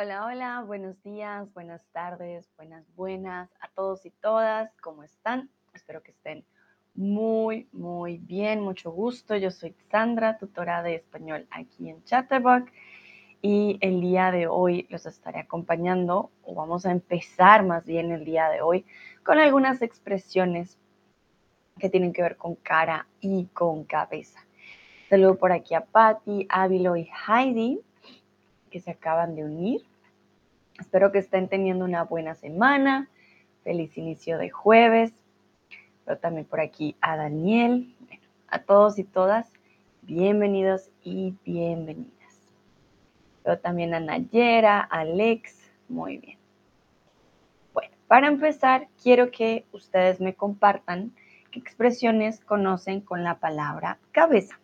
Hola, hola, buenos días, buenas tardes, buenas, buenas a todos y todas. ¿Cómo están? Espero que estén muy, muy bien, mucho gusto. Yo soy Sandra, tutora de español aquí en Chatterbox y el día de hoy los estaré acompañando o vamos a empezar más bien el día de hoy con algunas expresiones que tienen que ver con cara y con cabeza. Saludo por aquí a Patti, Ávilo y Heidi que se acaban de unir. Espero que estén teniendo una buena semana. Feliz inicio de jueves. Pero también por aquí a Daniel. a todos y todas, bienvenidos y bienvenidas. Pero también a Nayera, Alex. Muy bien. Bueno, para empezar, quiero que ustedes me compartan qué expresiones conocen con la palabra cabeza.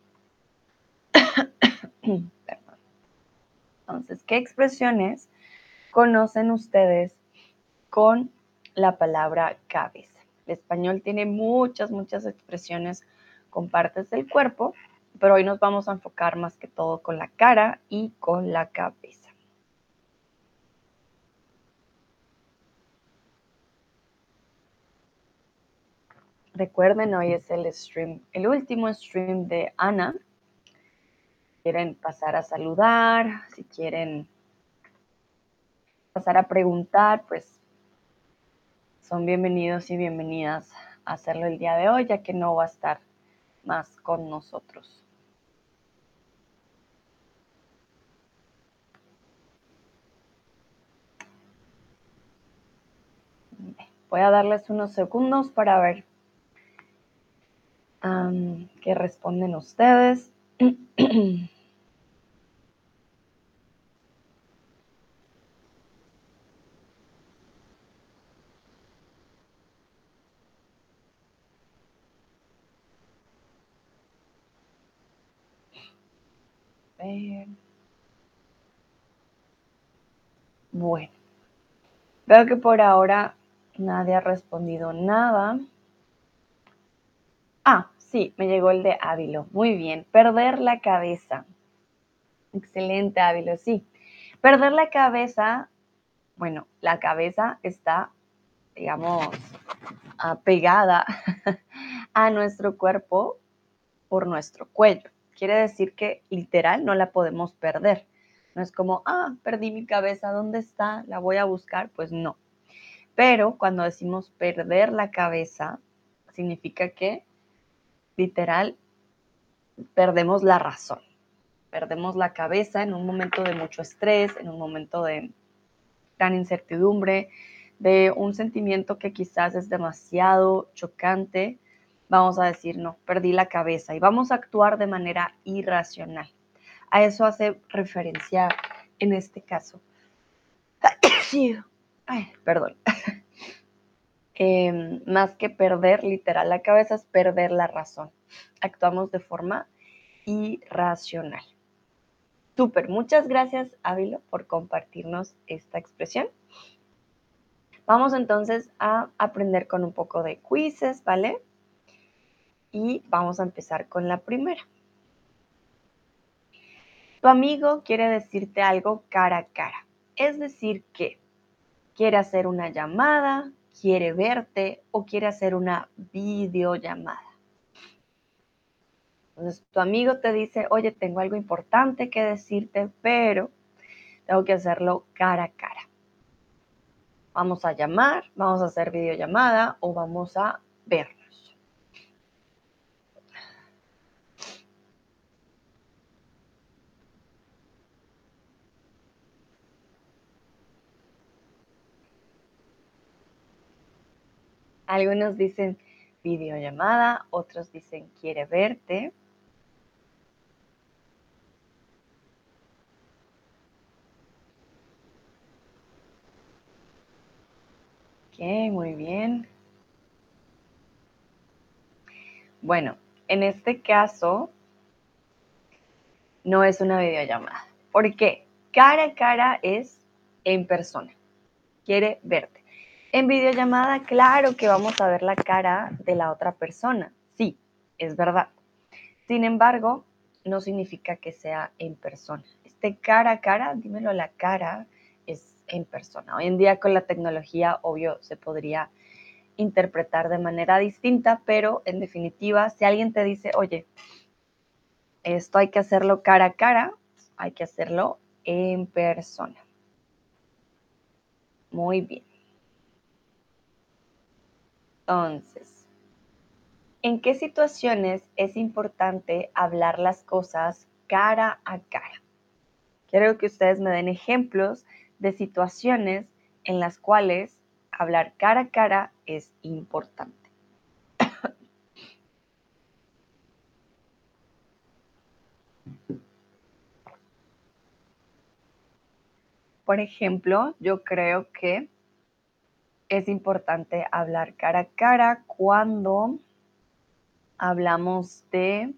Entonces, ¿qué expresiones conocen ustedes con la palabra cabeza? El español tiene muchas, muchas expresiones con partes del cuerpo, pero hoy nos vamos a enfocar más que todo con la cara y con la cabeza. Recuerden, hoy es el stream, el último stream de Ana, quieren pasar a saludar, si quieren pasar a preguntar, pues son bienvenidos y bienvenidas a hacerlo el día de hoy, ya que no va a estar más con nosotros. Voy a darles unos segundos para ver qué responden ustedes. Bueno, veo que por ahora nadie ha respondido nada. Ah, sí, me llegó el de Ávilo. Muy bien, perder la cabeza. Excelente, Ávilo, sí. Perder la cabeza, bueno, la cabeza está, digamos, pegada a nuestro cuerpo por nuestro cuello. Quiere decir que literal no la podemos perder. No es como, ah, perdí mi cabeza, ¿dónde está? La voy a buscar. Pues no. Pero cuando decimos perder la cabeza, significa que literal perdemos la razón. Perdemos la cabeza en un momento de mucho estrés, en un momento de gran incertidumbre, de un sentimiento que quizás es demasiado chocante vamos a decir, no, perdí la cabeza y vamos a actuar de manera irracional. A eso hace referencia en este caso. Ay, perdón. Em, más que perder literal la cabeza es perder la razón. Actuamos de forma irracional. Súper, muchas gracias Ávilo por compartirnos esta expresión. Vamos entonces a aprender con un poco de quizzes, ¿vale? Y vamos a empezar con la primera. Tu amigo quiere decirte algo cara a cara, es decir, que quiere hacer una llamada, quiere verte o quiere hacer una videollamada. Entonces tu amigo te dice, oye, tengo algo importante que decirte, pero tengo que hacerlo cara a cara. Vamos a llamar, vamos a hacer videollamada o vamos a vernos. Algunos dicen videollamada, otros dicen quiere verte. Ok, muy bien. Bueno, en este caso no es una videollamada. ¿Por qué? Cara a cara es en persona. Quiere verte. En videollamada, claro que vamos a ver la cara de la otra persona. Sí, es verdad. Sin embargo, no significa que sea en persona. Este cara a cara, dímelo la cara, es en persona. Hoy en día con la tecnología, obvio, se podría interpretar de manera distinta, pero en definitiva, si alguien te dice, oye, esto hay que hacerlo cara a cara, hay que hacerlo en persona. Muy bien. Entonces, ¿en qué situaciones es importante hablar las cosas cara a cara? Quiero que ustedes me den ejemplos de situaciones en las cuales hablar cara a cara es importante. Por ejemplo, yo creo que es importante hablar cara a cara cuando hablamos de,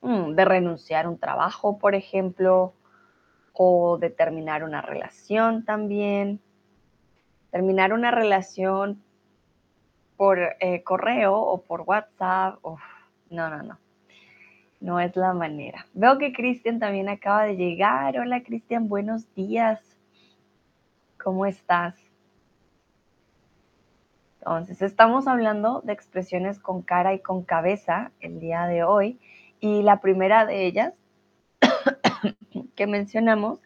mm, de renunciar a un trabajo, por ejemplo, o de terminar una relación también. Terminar una relación por eh, correo o por WhatsApp, no, no, no. No es la manera. Veo que Cristian también acaba de llegar. Hola Cristian, buenos días. ¿Cómo estás? Entonces, estamos hablando de expresiones con cara y con cabeza el día de hoy. Y la primera de ellas que mencionamos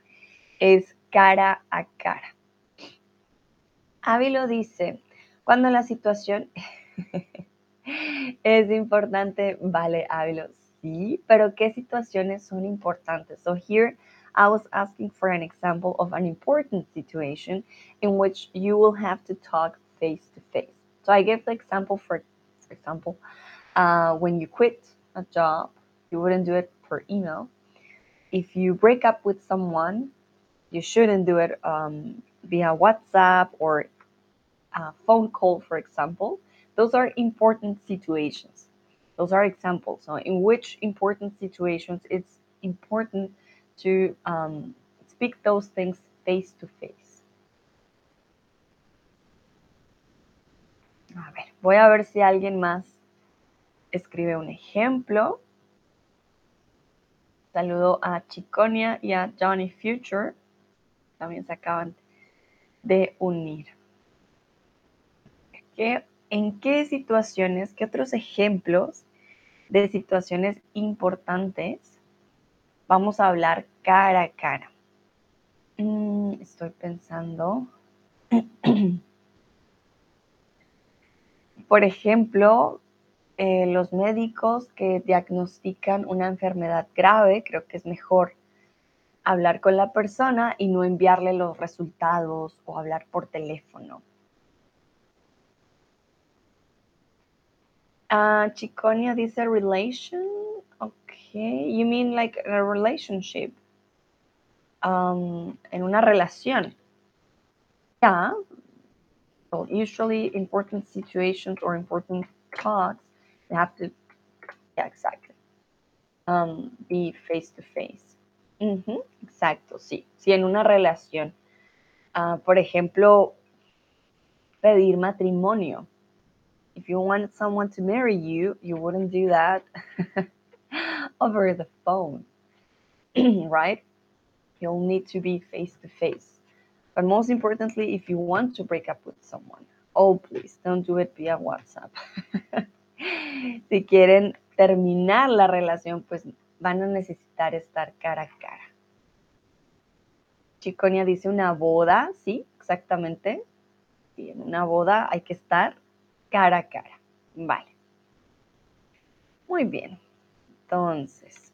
es cara a cara. Ávilo dice, cuando la situación es importante, vale, Ávilo, sí, pero ¿qué situaciones son importantes? So here I was asking for an example of an important situation in which you will have to talk face to face. So I gave the example for, for example, uh, when you quit a job, you wouldn't do it per email. If you break up with someone, you shouldn't do it um, via WhatsApp or a phone call, for example. Those are important situations. Those are examples. So, in which important situations it's important to um, speak those things face to face. A ver, voy a ver si alguien más escribe un ejemplo. Saludo a Chiconia y a Johnny Future. También se acaban de unir. ¿En qué situaciones, qué otros ejemplos de situaciones importantes vamos a hablar cara a cara. Mm, estoy pensando. Por ejemplo, eh, los médicos que diagnostican una enfermedad grave, creo que es mejor hablar con la persona y no enviarle los resultados o hablar por teléfono. Uh, Chiconia dice relation Okay, you mean like a relationship? Um, en una relación. Yeah. So usually important situations or important talks, they have to, yeah, exactly. Um, be face to face. exacto, sí. Sí, en una relación. Uh, por ejemplo, pedir matrimonio. If you want someone to marry you, you wouldn't do that over the phone, right? You'll need to be face to face. But most importantly, if you want to break up with someone, oh, please don't do it via WhatsApp. si quieren terminar la relación, pues van a necesitar estar cara a cara. Chiconia dice una boda, sí, exactamente. Y en una boda hay que estar cara a cara. Vale. Muy bien. Entonces,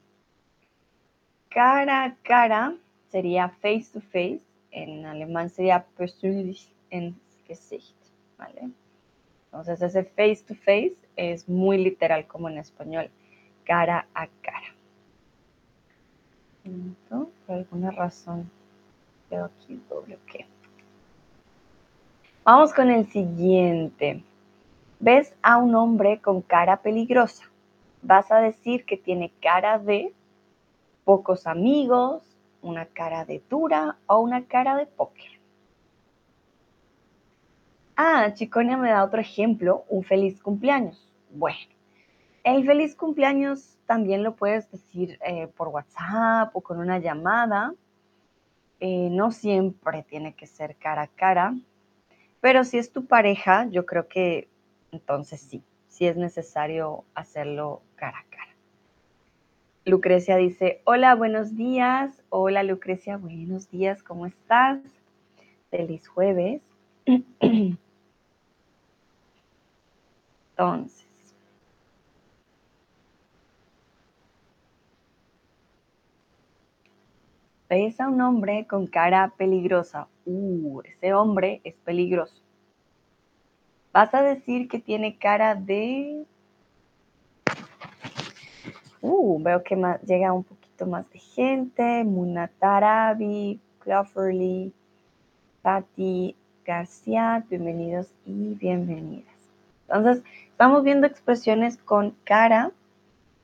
cara a cara sería face to face, en alemán sería persönlich ins Gesicht, ¿vale? Entonces ese face to face es muy literal como en español, cara a cara. Por alguna razón veo aquí doble ok. Vamos con el siguiente. ¿Ves a un hombre con cara peligrosa? Vas a decir que tiene cara de pocos amigos, una cara de dura o una cara de póker. Ah, Chiconia me da otro ejemplo, un feliz cumpleaños. Bueno, el feliz cumpleaños también lo puedes decir eh, por WhatsApp o con una llamada. eh, no siempre tiene que ser cara a cara, pero si es tu pareja, yo creo que entonces sí, sí es necesario hacerlo cara a cara. Lucrecia dice, hola, buenos días. Hola Lucrecia, buenos días, ¿cómo estás? Feliz jueves. Entonces, ves a un hombre con cara peligrosa. Uh, ese hombre es peligroso. Vas a decir que tiene cara de... Uh, veo que llega un poquito más de gente. Munatarabi, Clafferly, Patti García, bienvenidos y bienvenidas. Entonces, estamos viendo expresiones con cara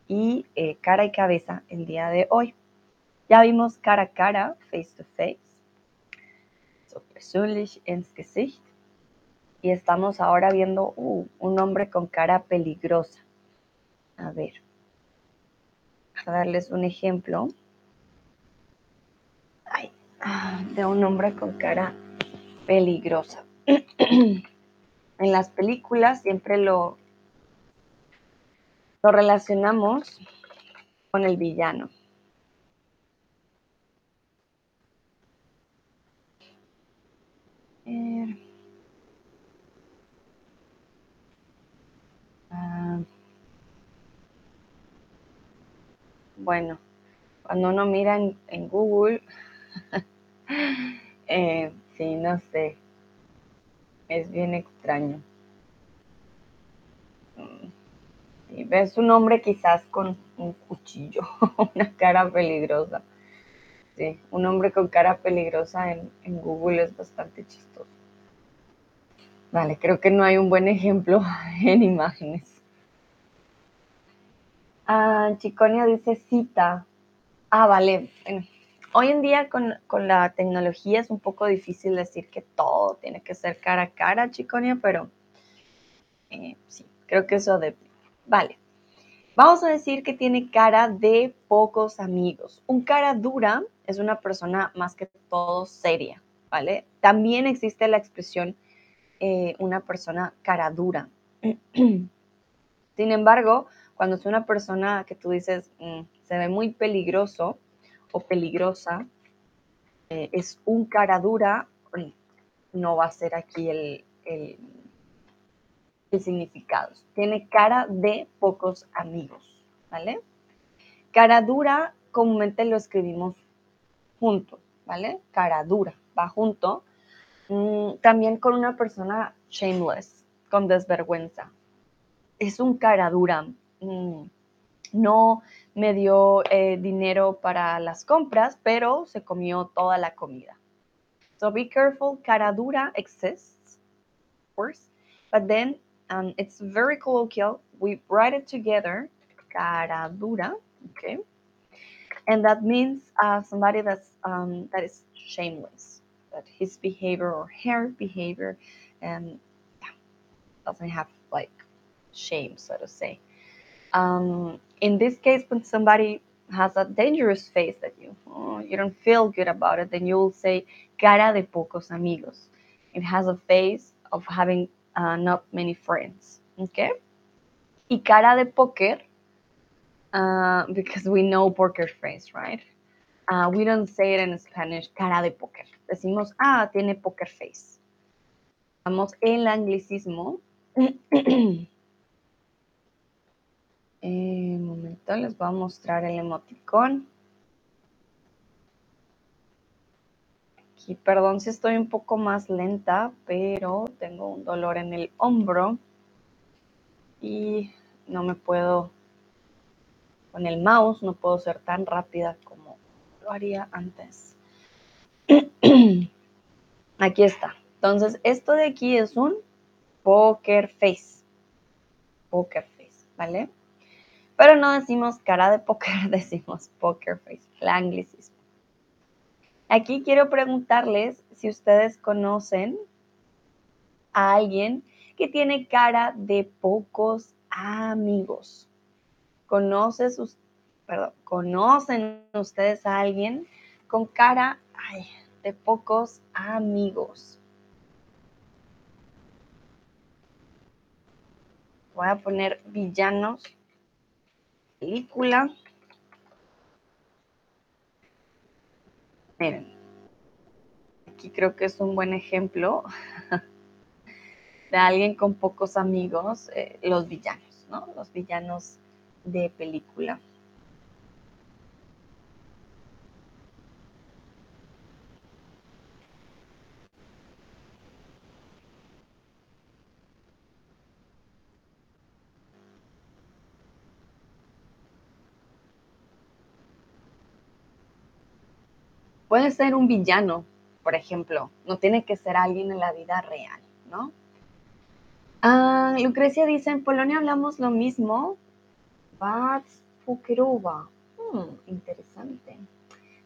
y eh, cara y cabeza el día de hoy. Ya vimos cara a cara, face to face, so persönlich ins Gesicht. Y estamos ahora viendo uh, un hombre con cara peligrosa. A ver, a darles un ejemplo Ay, ah, de un hombre con cara peligrosa. en las películas siempre lo, lo relacionamos con el villano. Bueno, cuando uno mira en, Google, eh, sí, no sé, es bien extraño. Y ves un hombre quizás con un cuchillo, una cara peligrosa. Sí, un hombre con cara peligrosa en, Google es bastante chistoso. Vale, creo que no hay un buen ejemplo en imágenes. Ah, Chiconia dice cita. Ah, vale. hoy en día con, la tecnología es un poco difícil decir que todo tiene que ser cara a cara, Chiconia, pero eh, sí, creo que eso. Vale. Vamos a decir que tiene cara de pocos amigos. Un cara dura es una persona más que todo seria, ¿vale? También existe la expresión eh, una persona cara dura. Sin embargo, cuando es una persona que tú dices mm, se ve muy peligroso o peligrosa, eh, es un cara dura, no va a ser aquí el, el, el significado. Tiene cara de pocos amigos, ¿vale? Cara dura comúnmente lo escribimos junto, ¿vale? Cara dura, va junto. Mm, también con una persona shameless, con desvergüenza. Es un cara dura. Mm, no me dio eh, dinero para las compras, pero se comió toda la comida. So be careful, cara dura exists, of course, but then um, it's very colloquial. We write it together, cara dura, okay? and that means uh, somebody that's um, that is shameless that his behavior or her behavior and doesn't have like shame so to say. Um, in this case when somebody has a dangerous face that you oh, you don't feel good about it then you will say cara de pocos amigos. It has a face of having uh, not many friends okay? Y cara de poker uh, because we know poker face, right? Uh, we don't say it in Spanish, cara de poker. Decimos, ah, tiene poker face. Vamos el anglicismo. Un eh, momento, les voy a mostrar el emoticón. Aquí, perdón si estoy un poco más lenta, pero tengo un dolor en el hombro y no me puedo con el mouse no puedo ser tan rápida como lo haría antes. Aquí está. Entonces, esto de aquí es un poker face. Poker face, ¿vale? Pero no decimos cara de póker, decimos poker face, el anglicismo. Aquí quiero preguntarles si ustedes conocen a alguien que tiene cara de pocos amigos. ¿Conoces, perdón, ¿Conocen ustedes a alguien con cara, de pocos amigos. Voy a poner villanos. Película. Miren. Aquí creo que es un buen ejemplo de alguien con pocos amigos, eh, los villanos, ¿no? Los villanos de película. Puede ser un villano, por ejemplo, no tiene que ser alguien en la vida real, ¿no? Ah, Lucrecia dice, en Polonia hablamos lo mismo. Vats Fukerova. Hmm, interesante.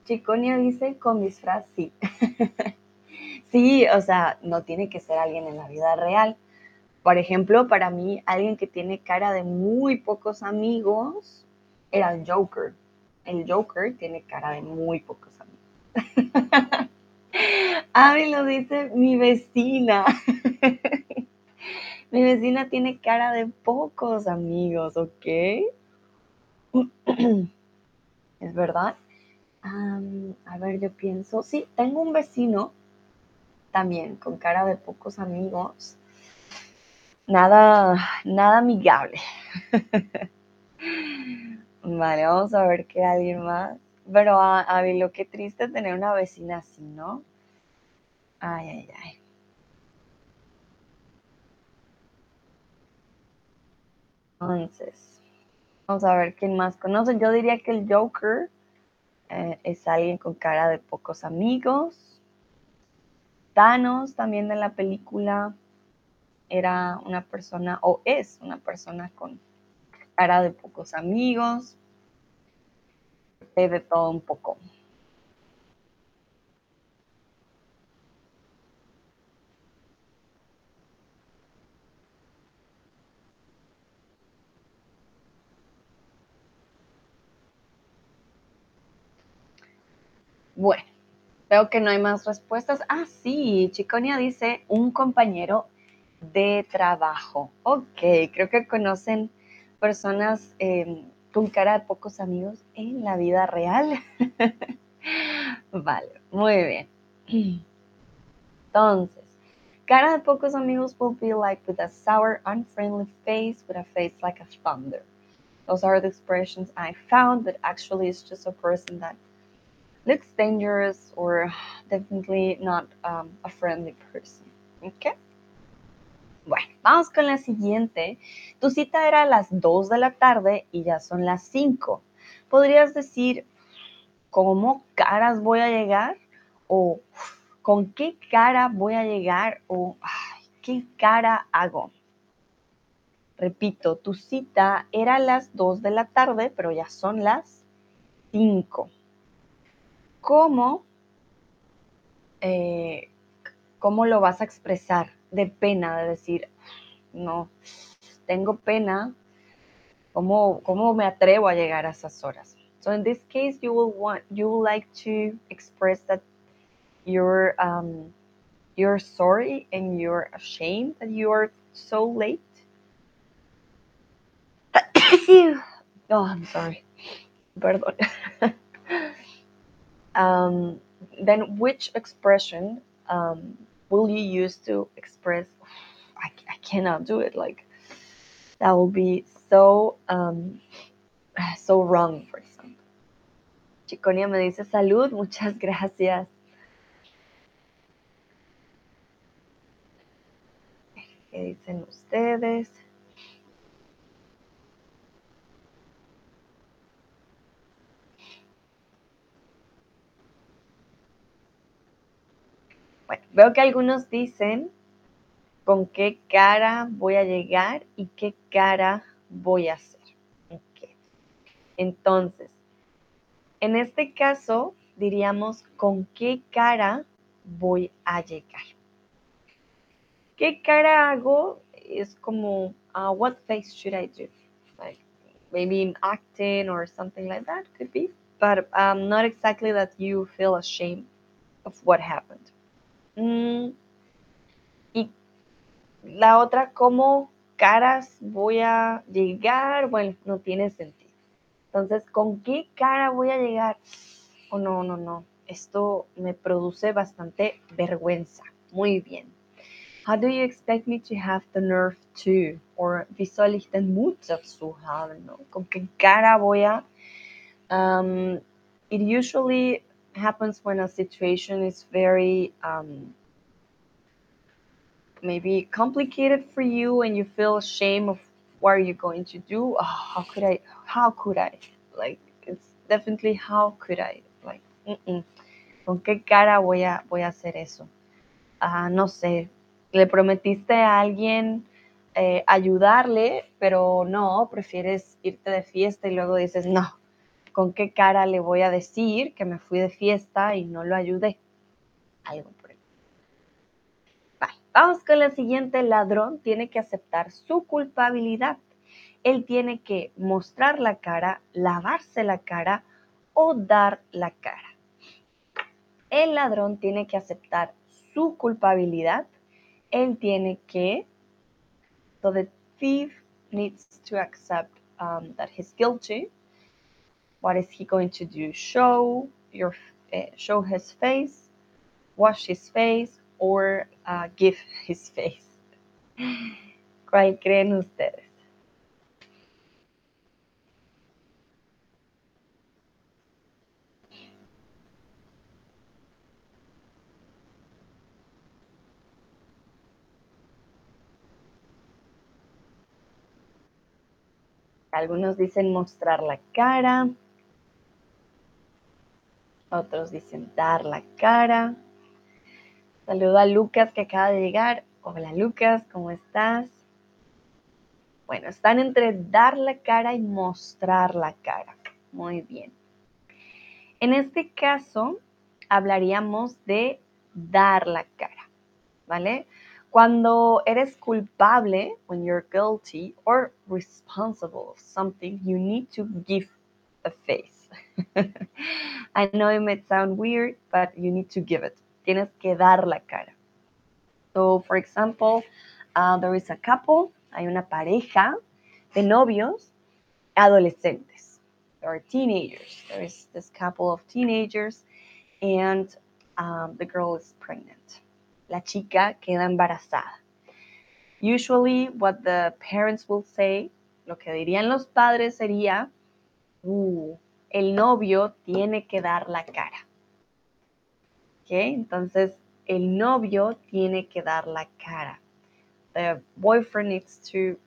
Chiconia dice, con disfraz, sí. sí, o sea, no tiene que ser alguien en la vida real. Por ejemplo, para mí, alguien que tiene cara de muy pocos amigos era el Joker. El Joker tiene cara de muy pocos amigos. Avi lo dice mi vecina. mi vecina tiene cara de pocos amigos, ¿ok? es verdad. a ver, yo pienso, sí, tengo un vecino también con cara de pocos amigos. Nada, nada amigable. vale, vamos a ver qué alguien más. Pero, a, lo qué triste tener una vecina así, ¿no? Ay, ay, ay. Entonces, vamos a ver quién más conoce. Yo diría que el Joker eh, es alguien con cara de pocos amigos. Thanos también de la película era una persona o es una persona con cara de pocos amigos de todo un poco. Bueno, veo que no hay más respuestas. Ah, sí, Chiconia dice un compañero de trabajo. Ok, creo que conocen personas em, con cara de pocos amigos en la vida real. vale, muy bien. Entonces, cara de pocos amigos will be like with a sour, unfriendly face, with a face like a thunder. Those are the expressions I found, but actually it's just a person that looks dangerous or definitely not um, a friendly person. Okay? Bueno, vamos con la siguiente. Tu cita era a las 2 de la tarde y ya son las 5. ¿Podrías decir cómo caras voy a llegar? ¿O con qué cara voy a llegar? ¿O qué cara hago? Repito, tu cita era a las 2 de la tarde, pero ya son las 5. ¿Cómo, eh, ¿Cómo lo vas a expresar? De pena, de decir, no, tengo pena, ¿cómo, cómo me atrevo a llegar a esas horas? So in this case, you will want, you would like to express that you're, um, you're sorry and you're ashamed that you are so late. oh, I'm sorry. Perdón. um, then which expression um, will you use to express I, I cannot do it. Like that will be so um, so wrong for example. Chiconia me dice salud muchas gracias. ¿Qué dicen ustedes? Bueno, veo que algunos dicen con qué cara voy a llegar y qué cara voy a hacer. Entonces, en este caso diríamos con qué cara voy a llegar. ¿Qué cara hago? Es como, uh, what face should I do? Like maybe in acting or something like that could be, but um, not exactly that you feel ashamed of what happened. Mm, y la otra, ¿cómo caras voy a llegar? Bueno, no tiene sentido. Entonces, ¿con qué cara voy a llegar? Oh, no, no, no. Esto me produce bastante vergüenza. Muy bien. How do you expect me to have the nerve to? Or wie soll ich? No? ¿Con qué cara voy a? Um, it usually happens when a situation is very um, maybe complicated for you and you feel ashamed of what are you going to do oh, how could i how could i like it's definitely how could i like mm -mm. con qué cara voy a voy a hacer eso ah, no sé. Le prometiste a alguien eh, ayudarle pero no prefieres irte de fiesta y luego dices no con qué cara le voy a decir que me fui de fiesta y no lo ayudé algo por Vamos con la siguiente. El ladrón tiene que aceptar su culpabilidad. Él tiene que mostrar la cara, lavarse la cara o dar la cara. El ladrón tiene que aceptar su culpabilidad. Él tiene que. The thief needs to accept um, that he's guilty. What is he going to do? Show your, uh, show his face, wash his face, or uh, give his face. ¿Cuál creen ustedes? Algunos dicen mostrar la cara, otros dicen dar la cara. Saludo a Lucas que acaba de llegar. Hola Lucas, ¿cómo estás? Bueno, están entre dar la cara y mostrar la cara. Muy bien. En este caso, hablaríamos de dar la cara, ¿vale? Cuando eres culpable, when you're guilty or responsible of something, you need to give a face. I know it might sound weird, but you need to give it tienes que dar la cara. So, for example, uh, there is a couple, hay una pareja de novios adolescentes. There are teenagers. There is this couple of teenagers and um, the girl is pregnant. La chica queda embarazada. Usually, what the parents will say, lo que dirían los padres sería, uh, el novio tiene que dar la cara. Entonces, el novio tiene que dar la cara. The boyfriend needs to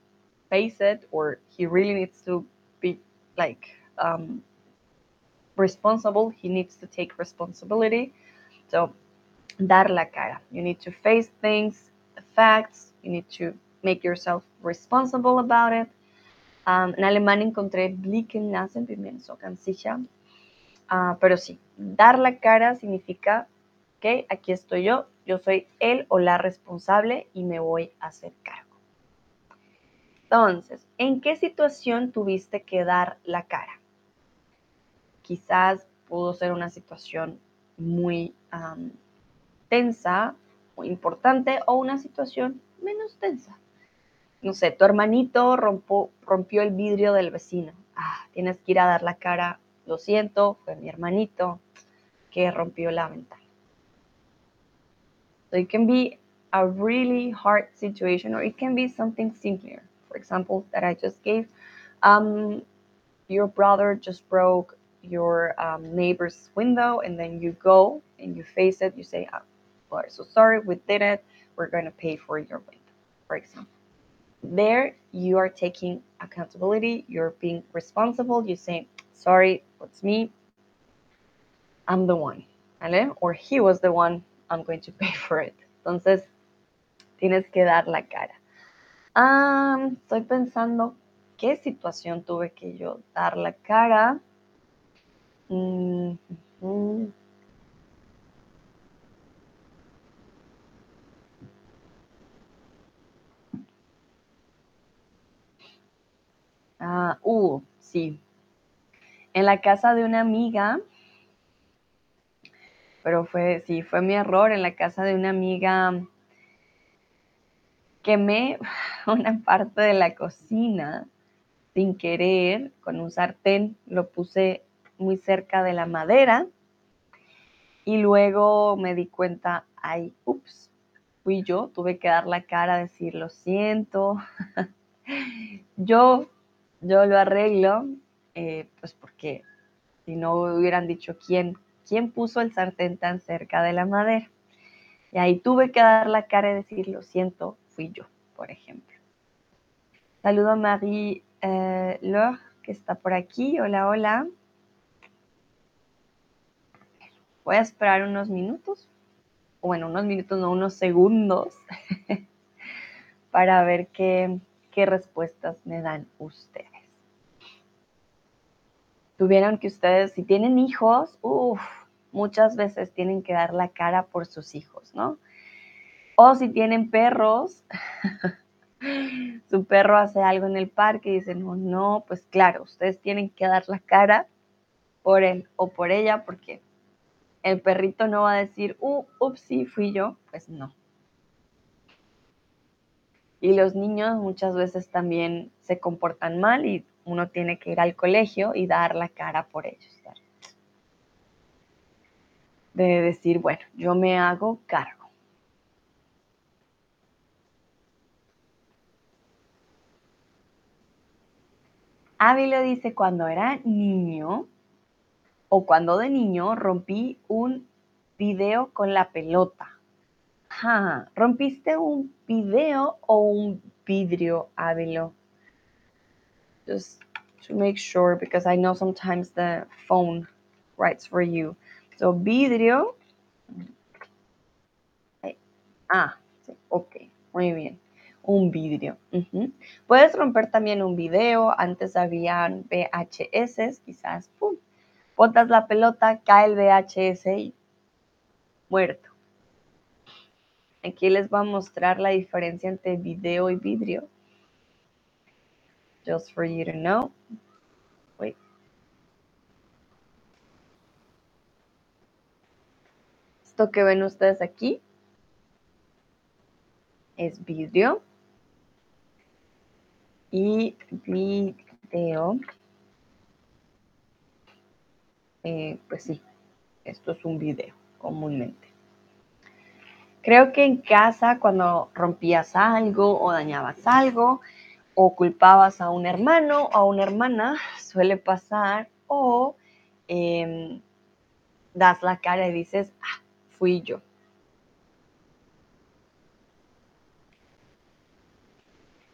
face it or he really needs to be like um, responsible. He needs to take responsibility. So, dar la cara. You need to face things, the facts. You need to make yourself responsible about it. Um, en alemán encontré blicken lassen, so ganz. Uh, pero sí, dar la cara significa Aquí estoy yo, yo soy él o la responsable y me voy a hacer cargo. Entonces, ¿en qué situación tuviste que dar la cara? Quizás pudo ser una situación muy tensa, muy importante, o una situación menos tensa. No sé, tu hermanito rompió el vidrio del vecino. Ah, tienes que ir a dar la cara. Lo siento, fue mi hermanito que rompió la ventana. So it can be a really hard situation, or it can be something simpler. For example, that I just gave. Um, your brother just broke your um, neighbor's window, and then you go and you face it. You say, oh, "We're so sorry, we did it. We're going to pay for your window." For example, there you are taking accountability. You're being responsible. You say, "Sorry, it's me. I'm the one," ¿vale? or he was the one I'm going to pay for it. Entonces, tienes que dar la cara. Um, estoy pensando qué situación tuve que yo dar la cara. Mm, Ah, uh, sí. En la casa de una amiga pero fue, sí, fue mi error en la casa de una amiga. Quemé una parte de la cocina sin querer con un sartén, lo puse muy cerca de la madera y luego me di cuenta, ay, ups, fui yo, tuve que dar la cara, decir lo siento. yo, yo lo arreglo, eh, pues porque si no hubieran dicho quién, quién puso el sartén tan cerca de la madera. Y ahí tuve que dar la cara y decir lo siento, fui yo, por ejemplo. Saludo a Marie eh, que está por aquí. Hola, hola. Voy a esperar unos minutos, bueno, unos minutos, no, unos segundos, para ver qué, qué respuestas me dan ustedes. Tuvieron que ustedes, si tienen hijos, uff, muchas veces tienen que dar la cara por sus hijos, ¿no? O si tienen perros, su perro hace algo en el parque y dicen, no, no, pues claro, ustedes tienen que dar la cara por él o por ella porque el perrito no va a decir, uh, ups, sí, fui yo, pues no. Y los niños muchas veces también se comportan mal y uno tiene que ir al colegio y dar la cara por ellos. De decir, bueno, yo me hago cargo. Ávila dice, cuando era niño, o cuando de niño rompí un video con la pelota. ¿Rompiste un video o un vidrio, Ávilo? Just to make sure, because I know sometimes the phone writes for you. So, vidrio. Ah, sí, ok, muy bien. Un vidrio. Puedes romper también un video. Antes habían VHS, quizás, ¡pum! botas la pelota, cae el VHS y muerto. Aquí les voy a mostrar la diferencia entre video y vidrio. Just for you to know. Wait. Esto que ven ustedes aquí es vidrio y video eh, pues sí, esto es un video comúnmente. Creo que en casa cuando rompías algo o dañabas algo o culpabas a un hermano o a una hermana, suele pasar, o em, das la cara y dices, ah, fui yo.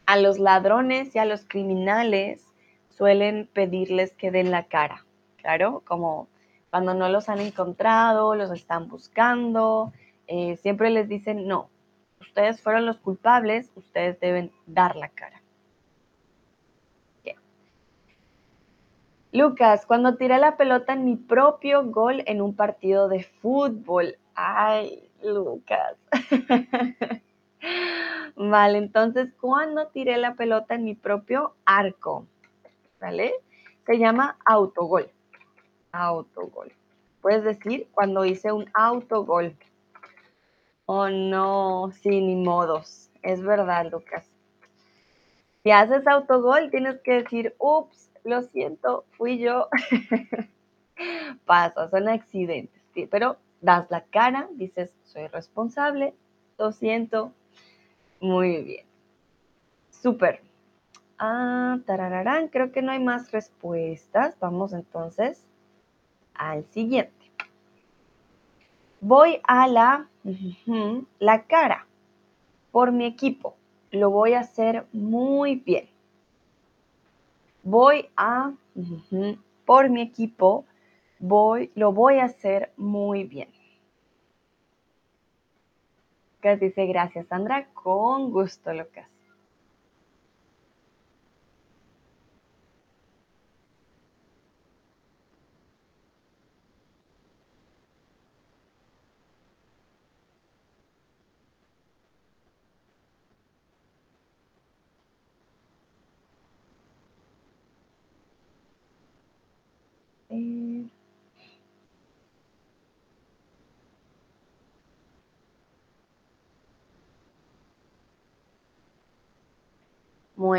A los ladrones y a los criminales suelen pedirles que den la cara claro, como cuando no los han encontrado, los están buscando, eh, siempre les dicen, no, ustedes fueron los culpables, ustedes deben dar la cara. Lucas, cuando tiré la pelota en mi propio gol en un partido de fútbol. Ay, Lucas. vale, entonces, cuando tiré la pelota en mi propio arco, ¿vale? Se llama autogol autogol. Puedes decir cuando hice un autogol. Oh no, sin modos. Es verdad, Lucas. Si haces autogol, tienes que decir, ups, lo siento, fui yo. Pasa, son accidentes. Pero das la cara, dices, soy responsable, lo siento. Muy bien. Súper. Ah, tarararán, creo que no hay más respuestas. Vamos entonces al siguiente. Voy a la, la cara por mi equipo. Lo voy a hacer muy bien. Voy a, por mi equipo, voy, lo voy a hacer muy bien. Gracias, dice gracias, Sandra. Con gusto, Lucas.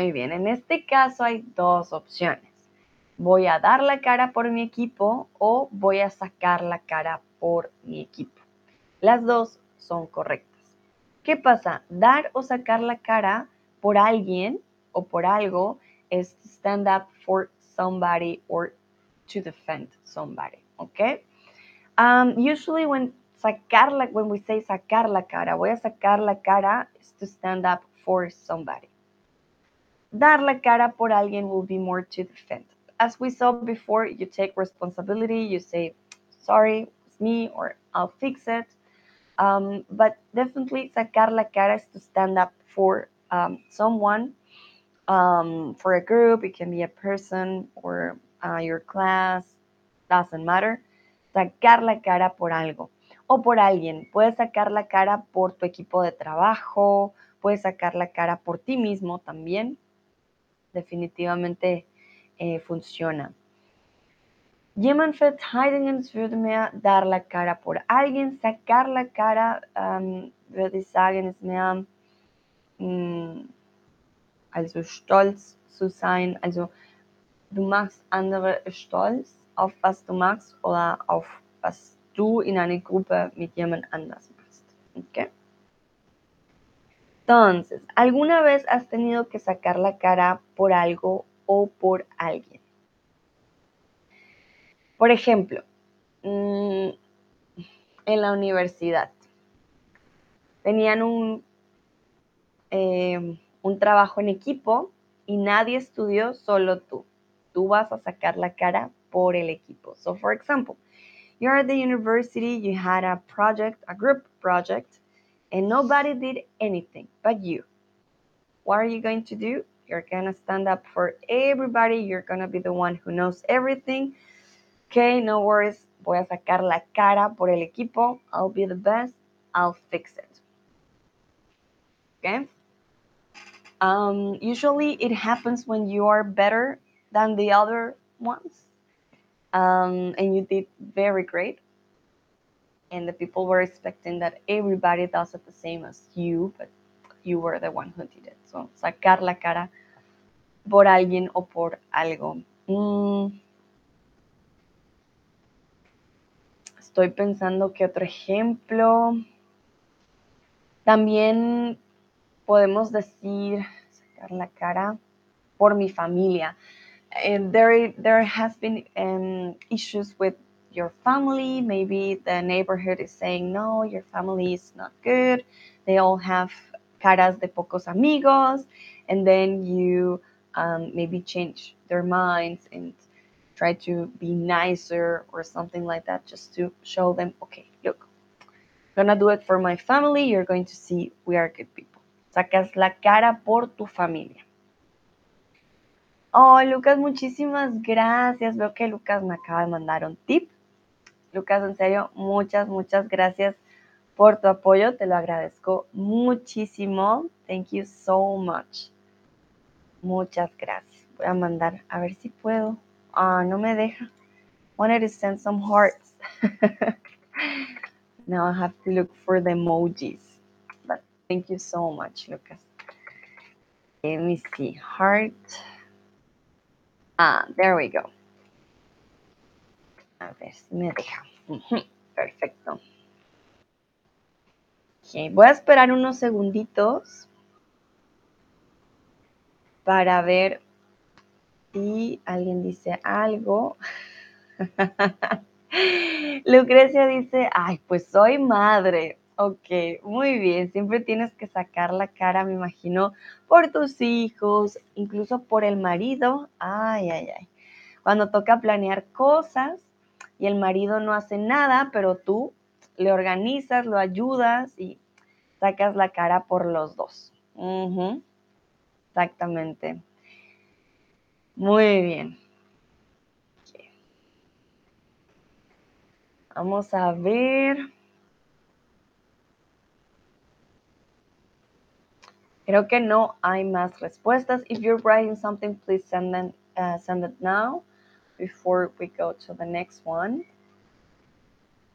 Muy bien, en este caso hay dos opciones. Voy a dar la cara por mi equipo o voy a sacar la cara por mi equipo. Las dos son correctas. ¿Qué pasa? Dar o sacar la cara por alguien o por algo to stand up for somebody or to defend somebody. Okay. Um, usually when when we say sacar la cara, voy a sacar la cara is to stand up for somebody. Dar la cara por alguien will be more to defend. As we saw before, you take responsibility, you say, sorry, it's me, or I'll fix it. Um, but definitely sacar la cara is to stand up for um, someone um, for a group, it can be a person or uh, your class, doesn't matter. Sacar la cara por algo o por alguien. Puedes sacar la cara por tu equipo de trabajo, puedes sacar la cara por ti mismo también. Definitivamente eh, funciona. Jemand verteidigen würde mehr dar la cara por alguien, sacar la cara, um, würde ich sagen, ist mehr. Mm, also stolz zu sein. Also du machst andere stolz auf was du machst oder auf was du in einer Gruppe mit jemand anders machst. ¿Okay? Entonces, ¿alguna vez has tenido que sacar la cara por algo o por alguien? Por ejemplo, mm, en la universidad tenían un, eh, un trabajo en equipo y nadie estudió, solo tú. Tú vas a sacar la cara por el equipo. So, for example, you're at the university, you had a project, a group project, and nobody did anything but you. What are you going to do? You're going to stand up for everybody. You're going to be the one who knows everything. Okay, no worries. Voy a sacar la cara por el equipo. I'll be the best. I'll fix it. Okay? Um, usually it happens when you are better than the other ones um, and you did very great. And the people were expecting that everybody does it the same as you, but you were the one who did it. So, sacar la cara por alguien o por algo. Mm. Estoy pensando que otro ejemplo. También podemos decir, sacar la cara por mi familia. And there, there has been um, issues with your family. Maybe the neighborhood is saying, no, your family is not good. They all have caras de pocos amigos. And then you um, maybe change their minds and try to be nicer or something like that just to show them, okay, look, I'm gonna do it for my family. You're going to see we are good people. Sacas la cara por tu familia. Oh, Lucas, muchísimas gracias. Veo que Lucas me acaba de mandar un tip. Lucas, en serio, muchas, muchas gracias por tu apoyo. Te lo agradezco muchísimo. Thank you so much. Muchas gracias. Voy a mandar, a ver si puedo. Ah, no me deja. Wanted to send some hearts. now I have to look for the emojis. Thank you so much, Lucas. Let me see. Heart. Ah, there we go. A ver si me deja. Perfecto. Okay, voy a esperar unos segunditos para ver si alguien dice algo. Lucrecia dice, ay, pues soy madre. Ok, muy bien. Siempre tienes que sacar la cara, me imagino, por tus hijos, incluso por el marido. Ay, ay, ay. Cuando toca planear cosas y el marido no hace nada, pero tú le organizas, lo ayudas y sacas la cara por los dos. Exactamente. Muy bien. Vamos a ver. Creo que no hay más respuestas. If you're writing something, please send, them, uh, send it now before we go to the next one.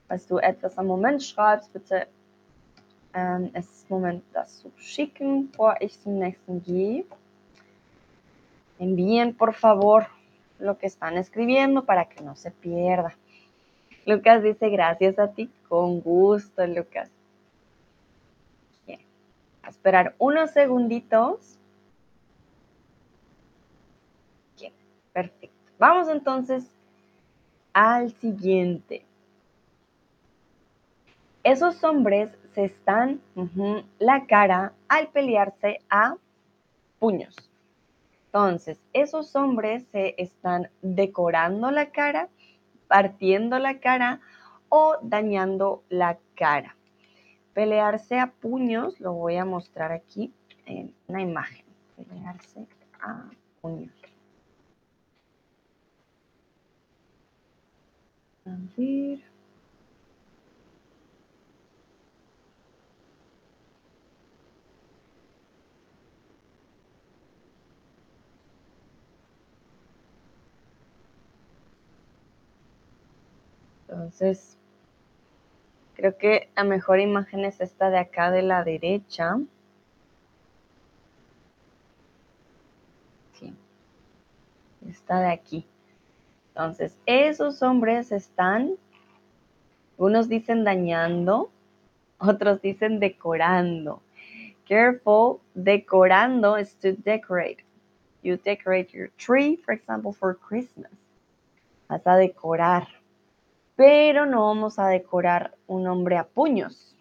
Falls du etwas am Moment schreibst, bitte ähm, es Moment, das zu schicken, bevor ich zum nächsten gehe. envíen por favor lo que están escribiendo para que no se pierda. Lucas dice, gracias a ti, con gusto, Lucas. Bien. A esperar unos segunditos. Bien, perfecto. Vamos entonces al siguiente. Esos hombres se están la cara al pelearse a puños. Entonces, esos hombres se están decorando la cara, partiendo la cara o dañando la cara. Pelearse a puños, lo voy a mostrar aquí en una imagen. Pelearse a puños. Entonces, creo que la mejor imagen es esta de acá de la derecha. Sí, esta de aquí. Entonces, esos hombres están, unos dicen dañando, otros dicen decorando. Careful, decorando is to decorate. You decorate your tree, for example, for Christmas. Vas a decorar pero no vamos a decorar un hombre a puños.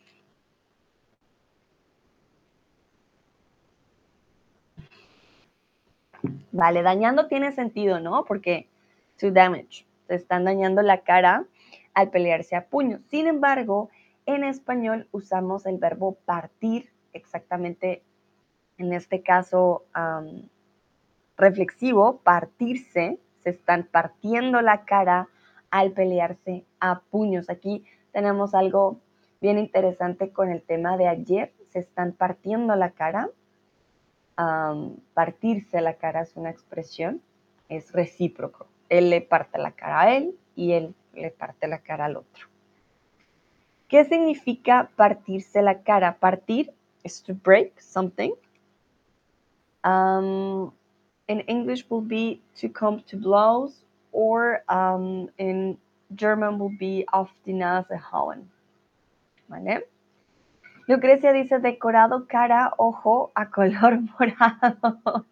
Vale, dañando tiene sentido, ¿no? Porque to damage, se están dañando la cara al pelearse a puños. Sin embargo, en español usamos el verbo partir, exactamente en este caso reflexivo, partirse, se están partiendo la cara al pelearse a puños. Aquí tenemos algo bien interesante con el tema de ayer. Se están partiendo la cara. partirse la cara es una expresión, es recíproco. Él le parte la cara a él y él le parte la cara al otro. ¿Qué significa partirse la cara? Partir es to break something. Um, in English will be to come to blows or um, in German will be auf die Nase hauen. ¿Vale? Lucrecia dice decorado cara, ojo a color morado.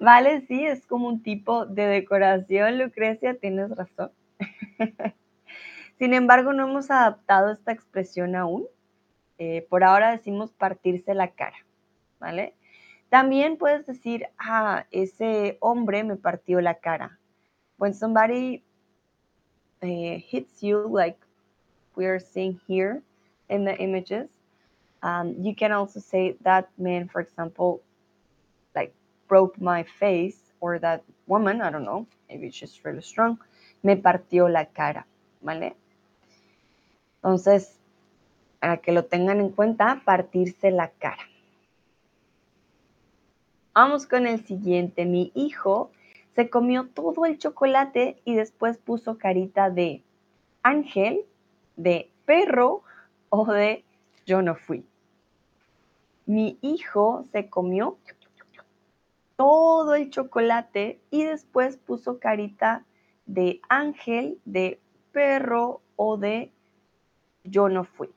Vale, sí, es como un tipo de decoración, Lucrecia, tienes razón. Sin embargo, no hemos adaptado esta expresión aún. Eh, por ahora decimos partirse la cara, ¿vale? También puedes decir, ah, ese hombre me partió la cara when somebody uh, hits you, like we are seeing here in the images, um, you can also say that man, for example, broke my face, or that woman, I don't know, maybe she's really strong, me partió la cara, ¿vale? Entonces, para que lo tengan en cuenta, partirse la cara. Vamos con el siguiente. Mi hijo se comió todo el chocolate y después puso carita de ángel, de perro o de yo no fui. Mi hijo se comió todo el chocolate y después puso carita de ángel, de perro o de yo no fui.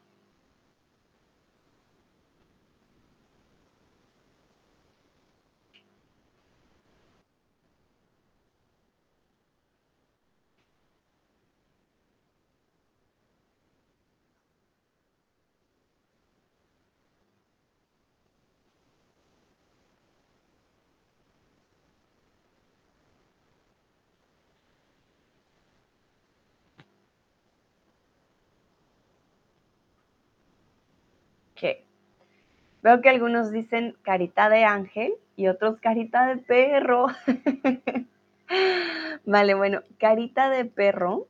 Veo que algunos dicen carita de ángel y otros carita de perro. vale, bueno, carita de perro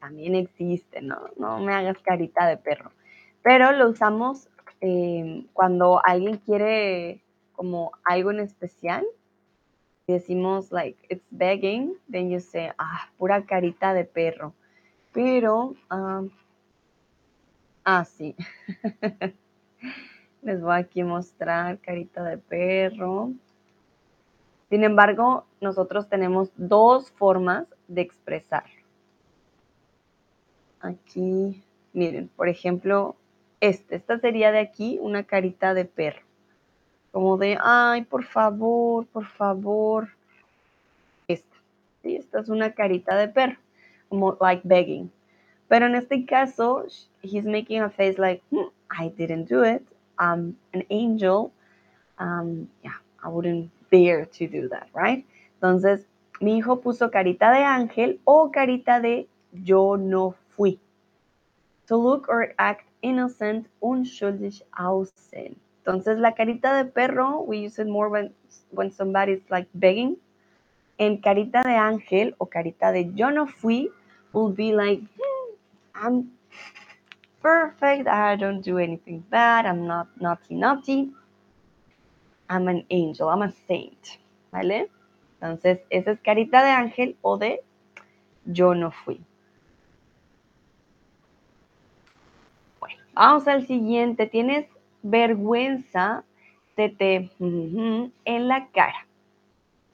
también existe, ¿no? No me hagas carita de perro. Pero lo usamos eh, cuando alguien quiere como algo en especial. Decimos, like, it's begging, then you say, ah, pura carita de perro. Pero, ah, ah sí. Les voy aquí a mostrar carita de perro. Sin embargo, nosotros tenemos dos formas de expresar. Aquí, miren, por ejemplo, este, esta sería de aquí una carita de perro. Como de, ay, por favor, por favor. Esta, ¿sí? Esta es una carita de perro, como like begging. Pero en este caso, he's making a face like, hmm, I didn't do it. I'm an angel. Um, yeah, I wouldn't dare to do that, right? Entonces, mi hijo puso carita de ángel o carita de yo no fui. To look or act innocent, unschuldig aussehen. Entonces, la carita de perro, we use it more when, when somebody's like begging. En carita de ángel o carita de yo no fui, will be like, hmm, I'm perfect, I don't do anything bad, I'm not naughty, naughty. I'm an angel, I'm a saint, ¿vale? Entonces, esa es carita de ángel o de yo no fui. Bueno, vamos al siguiente. Tienes vergüenza, se te en la cara.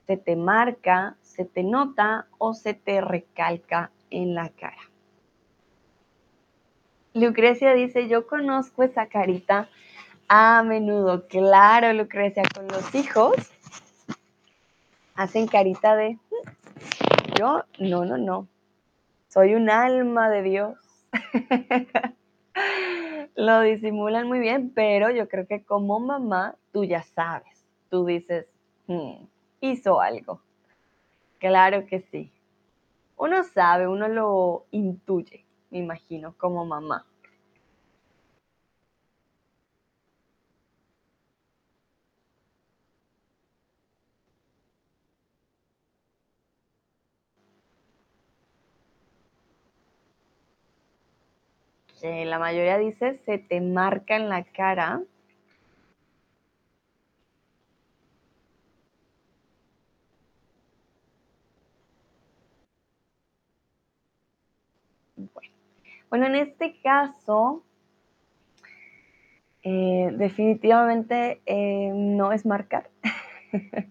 Se te marca, se te nota o se te recalca en la cara. Lucrecia dice, yo conozco esa carita a menudo. Claro, Lucrecia, con los hijos hacen carita de, yo, no, no, no, soy un alma de Dios. Lo disimulan muy bien, pero yo creo que como mamá tú ya sabes, tú dices, hmm, hizo algo. Claro que sí. Uno sabe, uno lo intuye, me imagino, como mamá. la mayoría dice se te marca en la cara. Bueno, en este caso, eh, definitivamente eh, no es marcar.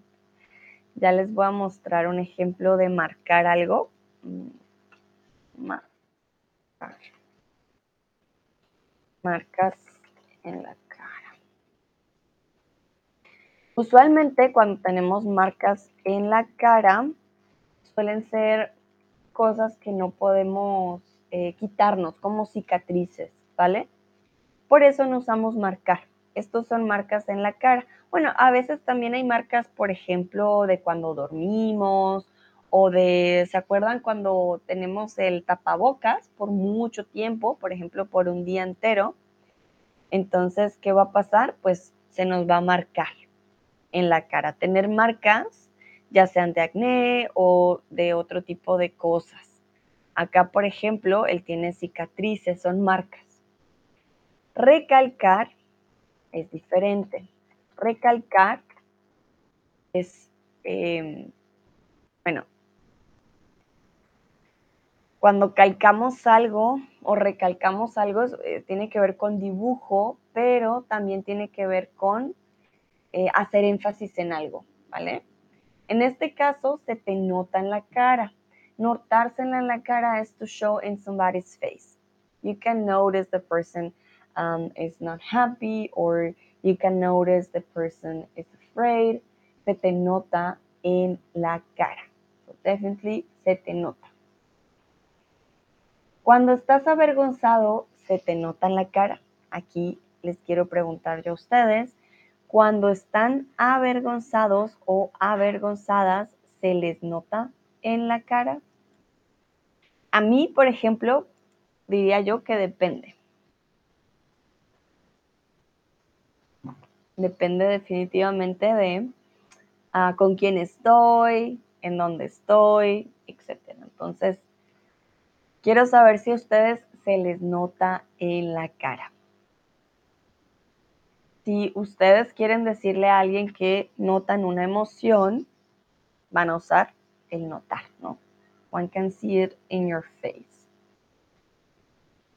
ya les voy a mostrar un ejemplo de marcar algo. Mm, marcas en la cara. Usualmente cuando tenemos marcas en la cara, suelen ser cosas que no podemos eh, quitarnos, como cicatrices, ¿vale? Por eso no usamos marcar. Estos son marcas en la cara. Bueno, a veces también hay marcas, por ejemplo, de cuando dormimos o de, ¿se acuerdan cuando tenemos el tapabocas por mucho tiempo, por ejemplo, por un día entero? Entonces, ¿qué va a pasar? Pues se nos va a marcar en la cara. Tener marcas, ya sean de acné o de otro tipo de cosas. Acá, por ejemplo, él tiene cicatrices, son marcas. Recalcar es diferente. Recalcar es, em, bueno, cuando calcamos algo o recalcamos algo, eh, tiene que ver con dibujo, pero también tiene que ver con eh, hacer énfasis en algo, ¿vale? En este caso, se te nota en la cara. Notársela en la cara es to show in somebody's face. You can notice the person um, is not happy or you can notice the person is afraid. Se te nota en la cara. So definitely se te nota. Cuando estás avergonzado, se te nota en la cara. Aquí les quiero preguntar yo a ustedes, cuando están avergonzados o avergonzadas, ¿se les nota en la cara? A mí, por ejemplo, diría yo que depende. Depende definitivamente de ah, con quién estoy, en dónde estoy, etc. Entonces, Quiero saber si a ustedes se les nota en la cara. Si ustedes quieren decirle a alguien que notan una emoción, van a usar el notar, ¿no? One can see it in your face.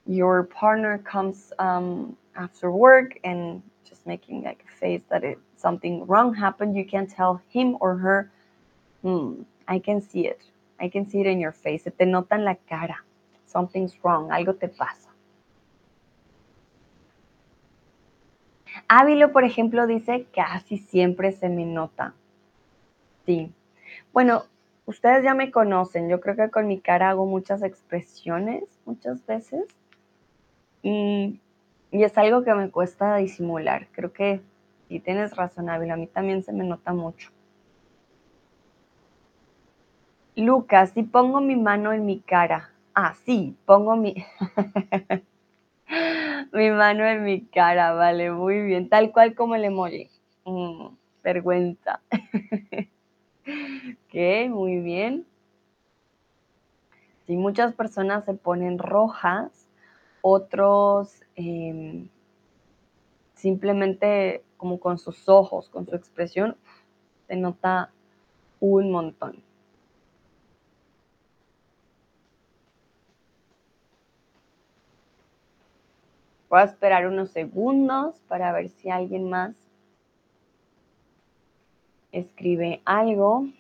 Your partner comes um, after work and just making like a face that it, something wrong happened. You can tell him or her Hmm, I can see it. I can see it in your face. Se te nota en la cara. Something's wrong. Algo te pasa. Ávilo, por ejemplo, dice casi siempre se me nota. Sí. Bueno, ustedes ya me conocen. Yo creo que con mi cara hago muchas expresiones muchas veces. Y, y es algo que me cuesta disimular. Creo que sí tienes razón. A mí también se me nota mucho. Lucas, si pongo mi mano en mi cara. Ah, sí, pongo mi... mi mano en mi cara, vale, muy bien. Tal cual como el emoji. Mm, vergüenza. ok, muy bien. Si muchas personas se ponen rojas, otros em, simplemente como con sus ojos, con su expresión, se nota un montón. Voy a esperar unos segundos para ver si alguien más escribe algo.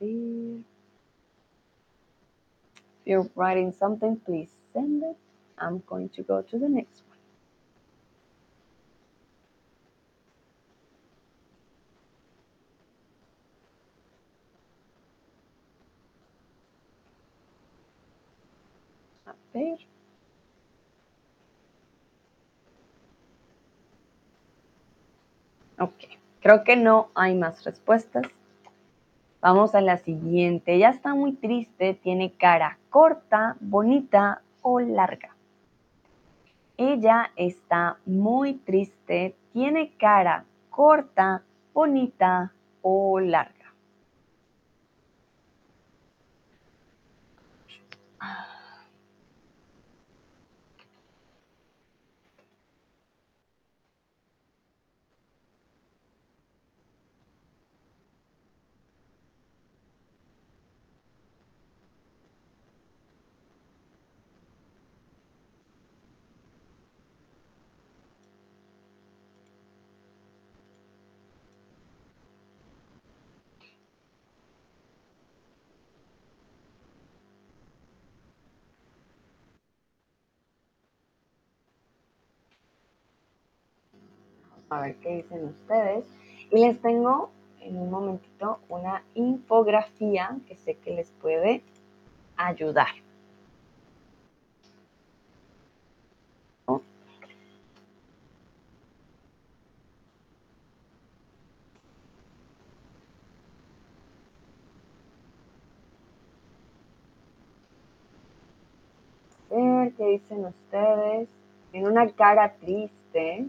If you're writing something, please send it. I'm going to go to the next Ok, creo que no hay más respuestas. Vamos a la siguiente. Ella está muy triste, tiene cara corta, bonita o larga. Ella está muy triste, tiene cara corta, bonita o larga. A ver qué dicen ustedes. Y les tengo en un momentito una infografía que sé que les puede ayudar. A ver qué dicen ustedes. En una cara triste,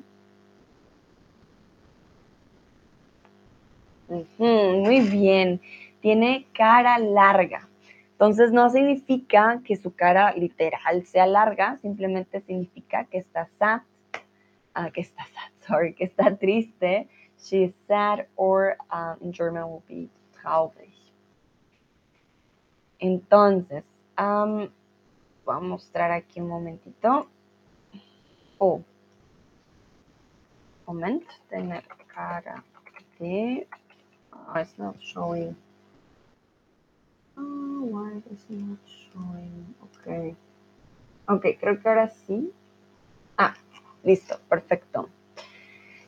muy bien. Tiene cara larga. Entonces no significa que su cara literal sea larga, simplemente significa que está sad, uh, que está sad, sorry, que está triste. She is sad or um, in German will be traurig. Entonces, um, voy a mostrar aquí un momentito. Oh, moment, tener cara de Oh, it's not showing. Oh, why is not showing? Ok. Ok, creo que ahora sí. Ah, listo, perfecto.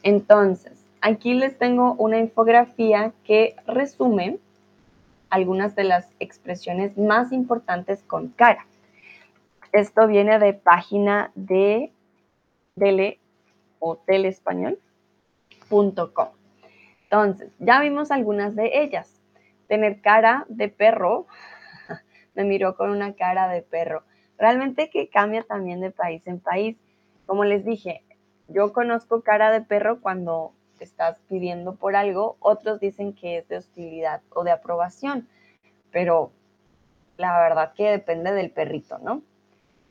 Entonces, aquí les tengo una infografía que resume algunas de las expresiones más importantes con cara. Esto viene de página de Dele o telespañol.com. Entonces, ya vimos algunas de ellas. Tener cara de perro, me miró con una cara de perro. Realmente que cambia también de país en país. Como les dije, yo conozco cara de perro cuando te estás pidiendo por algo, otros dicen que es de hostilidad o de aprobación, pero la verdad que depende del perrito, ¿no?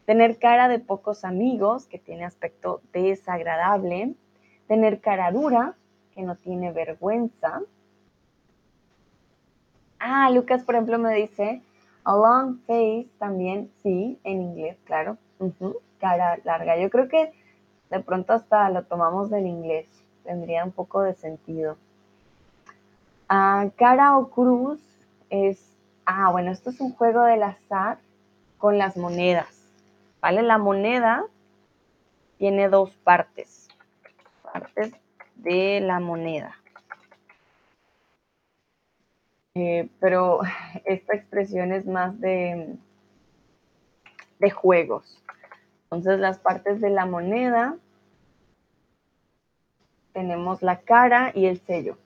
Tener cara de pocos amigos, que tiene aspecto desagradable. Tener cara dura, que no tiene vergüenza. Ah, Lucas, por ejemplo, me dice, a long face también, sí, en inglés, claro. Cara larga. Yo creo que de pronto hasta lo tomamos del inglés. Tendría un poco de sentido. Ah, cara o cruz es, ah, bueno, esto es un juego del azar con las monedas, ¿vale? La moneda tiene dos partes, partes de la moneda. Eh, pero esta expresión es más de, de juegos. Entonces las partes de la moneda tenemos la cara y el sello,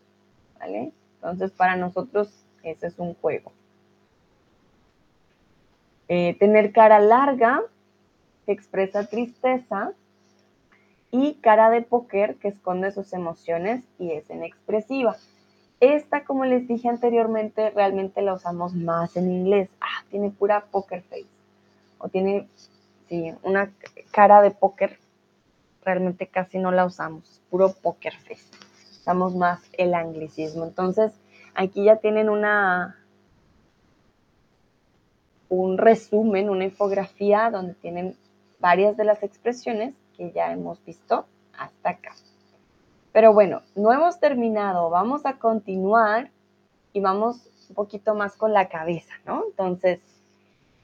¿vale? Entonces para nosotros ese es un juego. Eh, tener cara larga, expresa tristeza, y cara de póker, que esconde sus emociones y es inexpresiva. Esta, como les dije anteriormente, realmente la usamos más en inglés. Ah, tiene pura poker face. O tiene, sí, una cara de póker. Realmente casi no la usamos. Puro poker face. Usamos más el anglicismo. Entonces, aquí ya tienen una, un resumen, una infografía donde tienen varias de las expresiones que ya hemos visto hasta acá. Pero bueno, no hemos terminado, vamos a continuar y vamos un poquito más con la cabeza, ¿no? Entonces,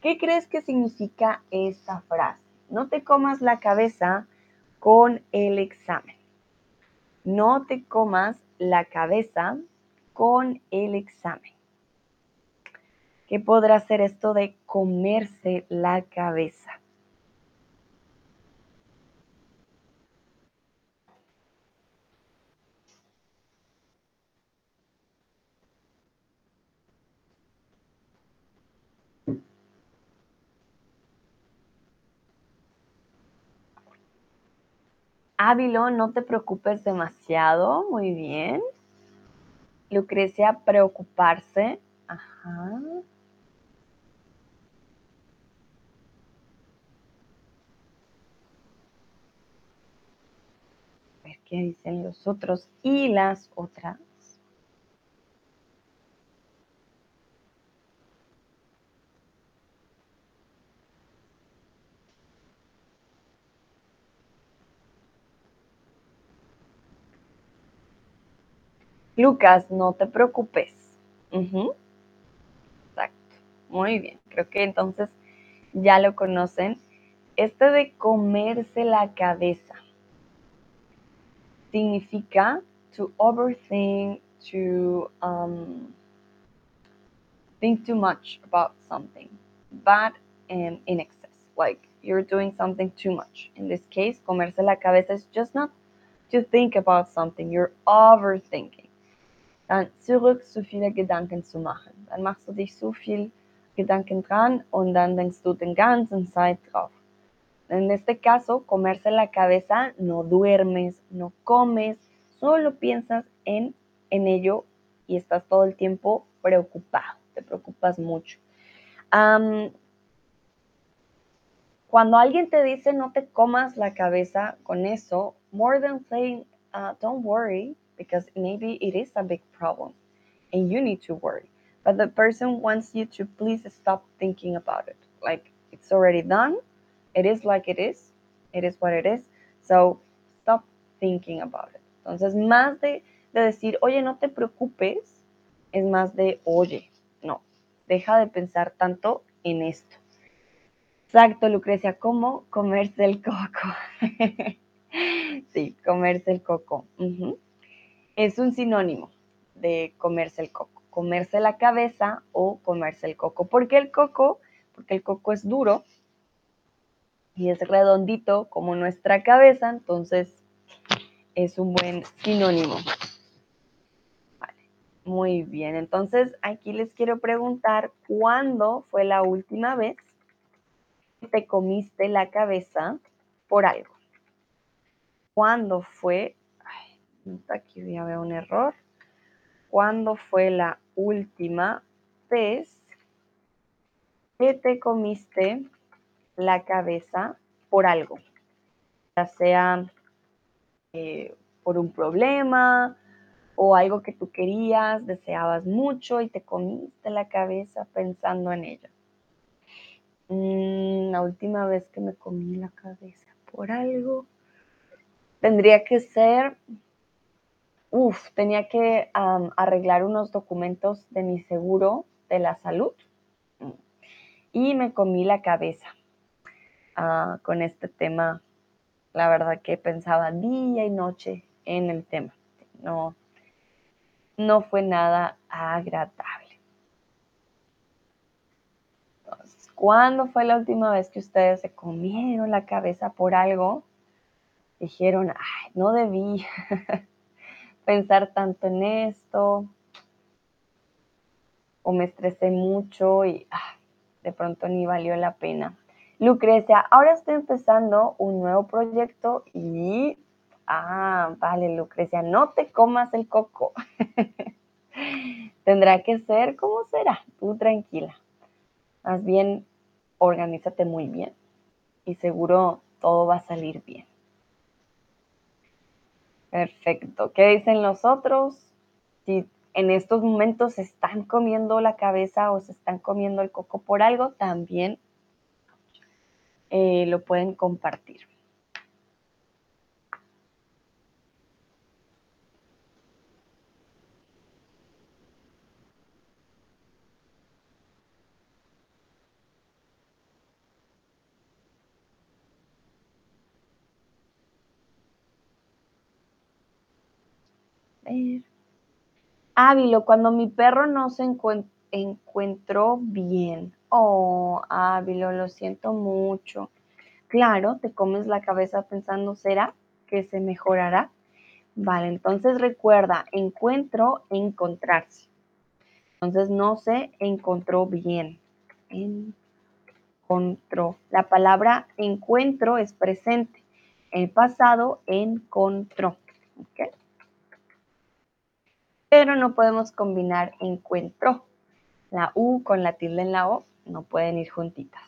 ¿qué crees que significa esta frase? No te comas la cabeza con el examen. No te comas la cabeza con el examen. ¿Qué podrá ser esto de comerse la cabeza? Ávilo, no te preocupes demasiado. Muy bien. Lucrecia, preocuparse. Ajá. A ver qué dicen los otros y las otras. Lucas, no te preocupes. Exacto. Muy bien. Creo que entonces ya lo conocen. Este de comerse la cabeza significa to overthink, to um, think too much about something, but um, in excess. Like you're doing something too much. In this case, comerse la cabeza is just not to think about something, you're overthinking. Zurück so viele Gedanken zu machen. Dann machst du dich so viel Gedanken dran und dann denkst du den ganzen Zeit drauf. En este caso, comerse la cabeza, no duermes, no comes, solo piensas en, en ello y estás todo el tiempo preocupado, te preocupas mucho. Cuando alguien te dice no te comas la cabeza con eso, more than saying uh, don't worry, because maybe it is a big problem and you need to worry. But the person wants you to please stop thinking about it. Like it's already done, it is like it is, it is what it is. So stop thinking about it. Entonces, más de, de decir, oye, no te preocupes, es más de, oye, no, deja de pensar tanto en esto. Exacto, Lucrecia, ¿cómo comerse el coco? sí, comerse el coco. Es un sinónimo de comerse el coco, comerse la cabeza o comerse el coco. ¿Por qué el coco? Porque el coco es duro y es redondito como nuestra cabeza, entonces es un buen sinónimo. Vale, muy bien, entonces aquí les quiero preguntar, ¿cuándo fue la última vez que te comiste la cabeza por algo? ¿Cuándo fue Aquí ya veo un error. ¿Cuándo fue la última vez que te comiste la cabeza por algo? Ya sea eh, por un problema, o algo que tú querías, deseabas mucho y te comiste la cabeza pensando en ello. Mm, la última vez que me comí la cabeza por algo tendría que ser, uff, tenía que arreglar unos documentos de mi seguro de la salud y me comí la cabeza ah, con este tema. La verdad que pensaba día y noche en el tema. No, no fue nada agradable. Entonces, ¿cuándo fue la última vez que ustedes se comieron la cabeza por algo? Dijeron, ay, no debí pensar tanto en esto, o me estresé mucho y ah, de pronto ni valió la pena. Lucrecia, ahora estoy empezando un nuevo proyecto y Ah, vale, Lucrecia, no te comas el coco. Tendrá que ser como será, tú tranquila. Más bien, organízate muy bien y seguro todo va a salir bien. Perfecto. ¿Qué dicen los otros? Si en estos momentos se están comiendo la cabeza o se están comiendo el coco por algo, también eh, lo pueden compartir. Ávilo, cuando mi perro no se encuentró bien. Oh, Ávilo, lo siento mucho. Claro, te comes la cabeza pensando, ¿será que se mejorará? Vale, entonces recuerda, encuentro, encontrarse. Entonces no se encontró bien. Encontró. La palabra encuentro es presente. El pasado encontró. ¿Okay? Pero no podemos combinar encuentro. La U con la tilde en la O no pueden ir juntitas.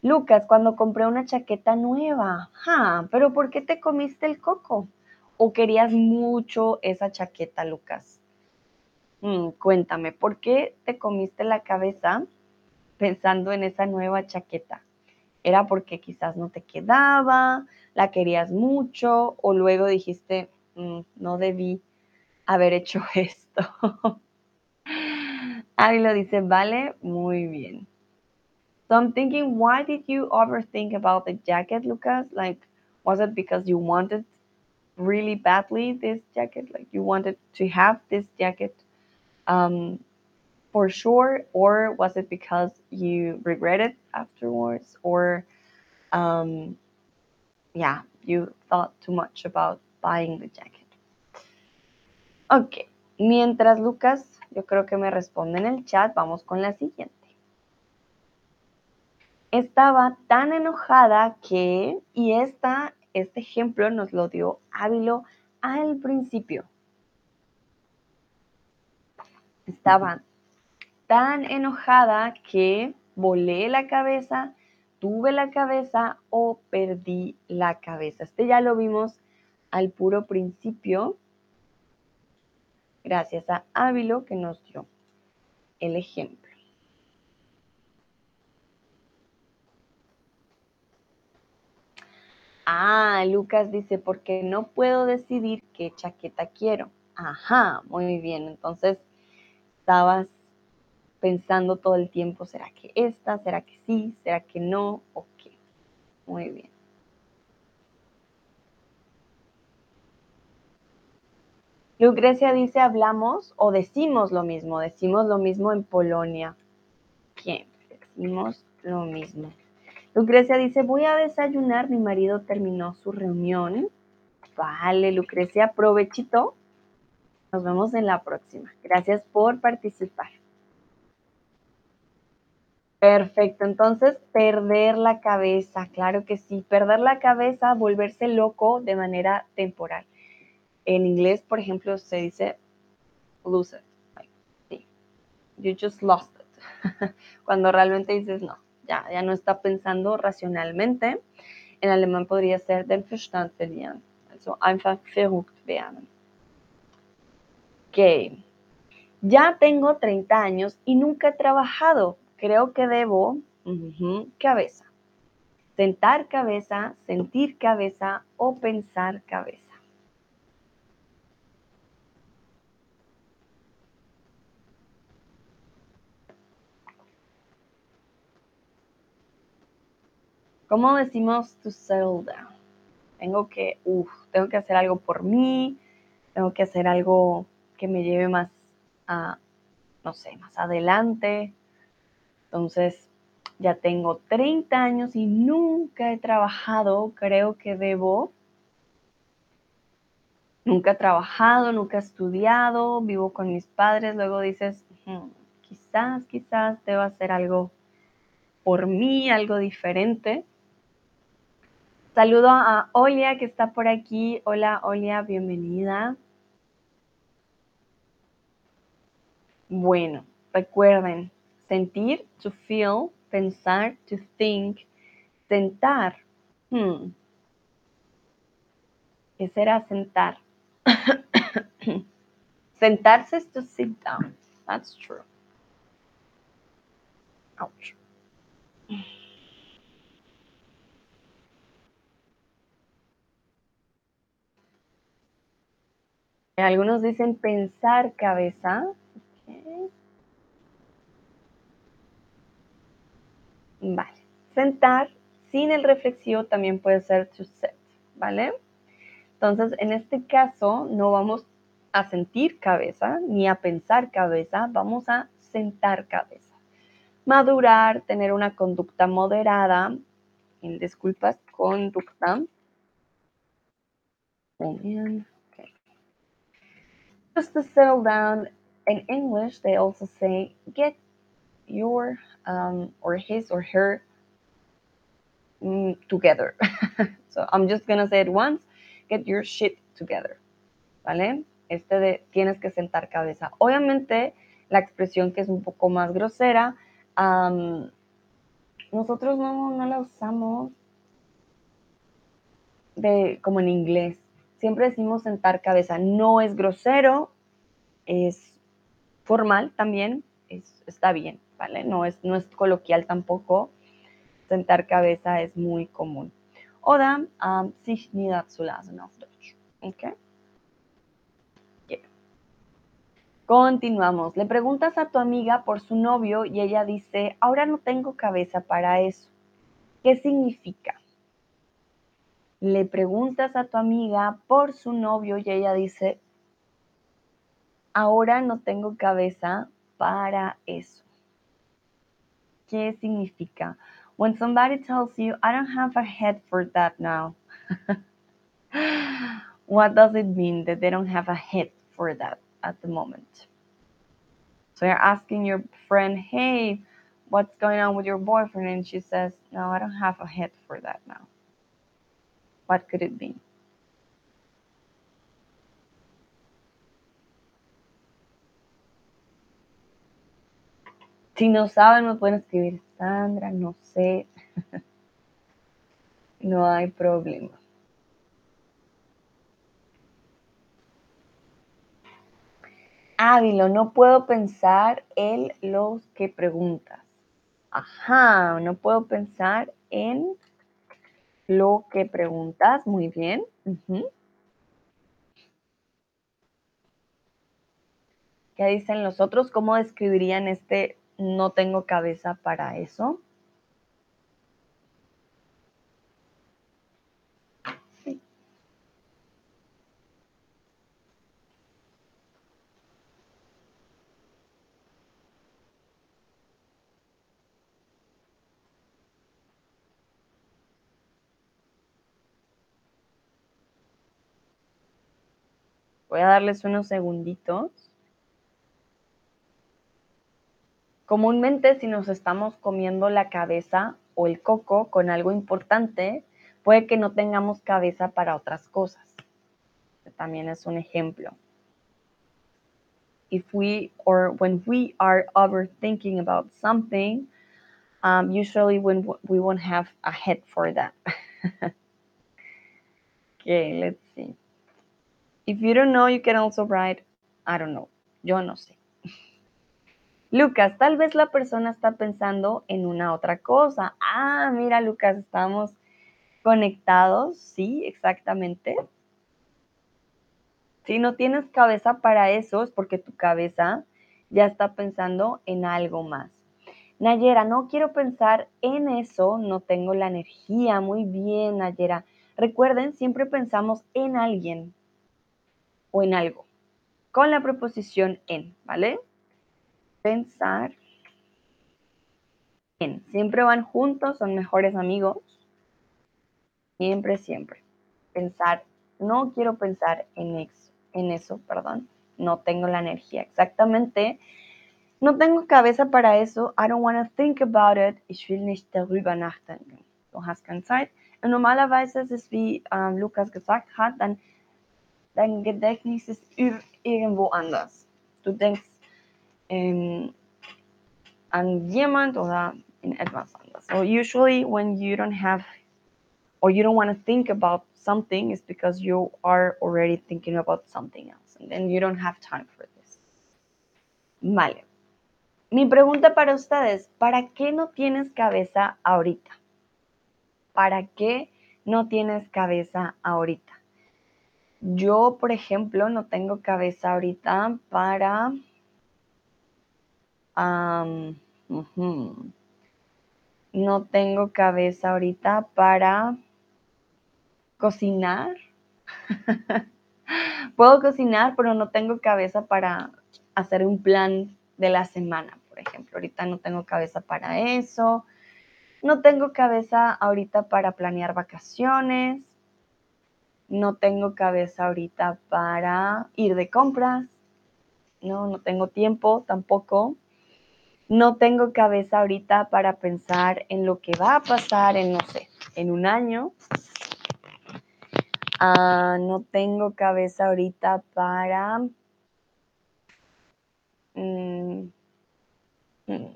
Lucas, cuando compré una chaqueta nueva, ah, pero ¿por qué te comiste el coco? ¿O querías mucho esa chaqueta, Lucas? Mm, cuéntame, ¿por qué te comiste la cabeza pensando en esa nueva chaqueta? ¿Era porque quizás no te quedaba, la querías mucho o luego dijiste, mm, no debí haber hecho esto. Lo dice, vale, muy bien. So I'm thinking, why did you overthink about the jacket, Lucas? Like, was it because you wanted really badly this jacket? Like, you wanted to have this jacket um, for sure? Or was it because you regretted afterwards? Or, um, yeah, you thought too much about buying the jacket? Ok, mientras Lucas, yo creo que me responde en el chat, vamos con la siguiente. Estaba tan enojada que, y esta, este ejemplo nos lo dio Ávilo al principio. Estaba tan enojada que volé la cabeza, tuve la cabeza o perdí la cabeza. Este ya lo vimos al puro principio gracias a Ávilo que nos dio el ejemplo. Ah, Lucas dice, porque no puedo decidir qué chaqueta quiero. Ajá, muy bien. Entonces, estabas pensando todo el tiempo, ¿será que esta? ¿Será que sí? ¿Será que no? Ok, muy bien. Lucrecia dice hablamos o decimos lo mismo, decimos lo mismo en Polonia. ¿Quién? Decimos lo mismo. Lucrecia dice, voy a desayunar, mi marido terminó su reunión. Vale, Lucrecia, provechito. Nos vemos en la próxima. Gracias por participar. Perfecto, entonces perder la cabeza, claro que sí, perder la cabeza, volverse loco de manera temporal. En inglés, por ejemplo, se dice lose it. You just lost it. Cuando realmente dices no, ya, ya no está pensando racionalmente. En alemán podría ser den Verstand verlieren. Also einfach verrückt werden. Ok. Ya tengo 30 años y nunca he trabajado. Creo que debo cabeza. Sentar cabeza, sentir cabeza o pensar cabeza. ¿Cómo decimos to settle down? Tengo que, uff, tengo que hacer algo por mí, tengo que hacer algo que me lleve más a, no sé, más adelante. Entonces, ya tengo 30 años y nunca he trabajado, creo que debo. Nunca he trabajado, nunca he estudiado, vivo con mis padres, luego dices, quizás, quizás debo hacer algo por mí, algo diferente. Saludo a Olia que está por aquí. Hola Olia, bienvenida. Bueno, recuerden, sentir, to feel, pensar, to think, sentar. Hmm. ¿Qué será sentar? Sentarse es to sit down. That's true. Ouch. Algunos dicen pensar cabeza. Vale. Sentar sin el reflexivo también puede ser to set, ¿vale? Entonces, en este caso, no vamos a sentir cabeza ni a pensar cabeza, vamos a sentar cabeza. Madurar, tener una conducta moderada, en disculpas, conducta. Just to settle down, in English, they also say, get your um, or his or her mm, together. so I'm just gonna say it once, get your shit together. ¿Vale? Este de tienes que sentar cabeza. Obviamente, la expresión que es un poco más grosera, um, nosotros no, no la usamos de, como en inglés. Siempre decimos sentar cabeza. No es grosero, es formal también, es, está bien, ¿vale? No es, no es coloquial tampoco. Sentar cabeza es muy común. Oder um, sich niederzulassen auf Deutsch. ¿Ok? Continuamos. Le preguntas a tu amiga por su novio y ella dice, ahora no tengo cabeza para eso. ¿Qué significa? Le preguntas a tu amiga por su novio y ella dice, ahora no tengo cabeza para eso. ¿Qué significa? When somebody tells you, I don't have a head for that now. what does it mean that they don't have a head for that at the moment? So you're asking your friend, hey, what's going on with your boyfriend? And she says, no, I don't have a head for that now. What could it? Si no saben, me pueden escribir, Sandra, no sé. no hay problema. Ávilo, no puedo pensar en los que preguntas. Ajá, no puedo pensar en lo que preguntas. Muy bien. ¿Qué dicen los otros? ¿Cómo describirían este no tengo cabeza para eso? Voy a darles unos segunditos. Comúnmente si nos estamos comiendo la cabeza o el coco con algo importante, puede que no tengamos cabeza para otras cosas. También es un ejemplo. If we or when we are overthinking about something, um, usually when we won't have a head for that. okay, let's see. If you don't know, you can also write I don't know. Yo no sé. Lucas, tal vez la persona está pensando en una otra cosa. Ah, mira, Lucas, estamos conectados. Sí, exactamente. Si no tienes cabeza para eso, es porque tu cabeza ya está pensando en algo más. Nayera, no quiero pensar en eso, no tengo la energía. Muy bien, Nayera. Recuerden, siempre pensamos en alguien o en algo, con la preposición en, ¿vale? Pensar en. Siempre van juntos, son mejores amigos. Siempre, siempre. Pensar, no quiero pensar en eso, en eso, perdón. No tengo la energía. Exactamente. No tengo cabeza para eso. I don't want to think about it. Ich will nicht darüber nachdenken. Du hast keine Zeit. Normalerweise ist es, wie ähm, Lukas gesagt hat, dann dein Gedächtnis ist irgendwo anders. Du denkst ähm, an jemand oder in etwas usually when you don't have or you don't want to think about something is because you are already thinking about something else and then you don't have time for this. Vale. Mi pregunta para ustedes, ¿para qué no tienes cabeza ahorita? ¿Para qué no tienes cabeza ahorita? Yo, por ejemplo, no tengo cabeza ahorita para... No tengo cabeza ahorita para cocinar. Puedo cocinar, pero no tengo cabeza para hacer un plan de la semana, por ejemplo. Ahorita no tengo cabeza para eso. No tengo cabeza ahorita para planear vacaciones. No tengo cabeza ahorita para ir de compras. No, no tengo tiempo tampoco. No tengo cabeza ahorita para pensar en lo que va a pasar en, no sé, en un año. Ah, no tengo cabeza ahorita para... Mm, mm,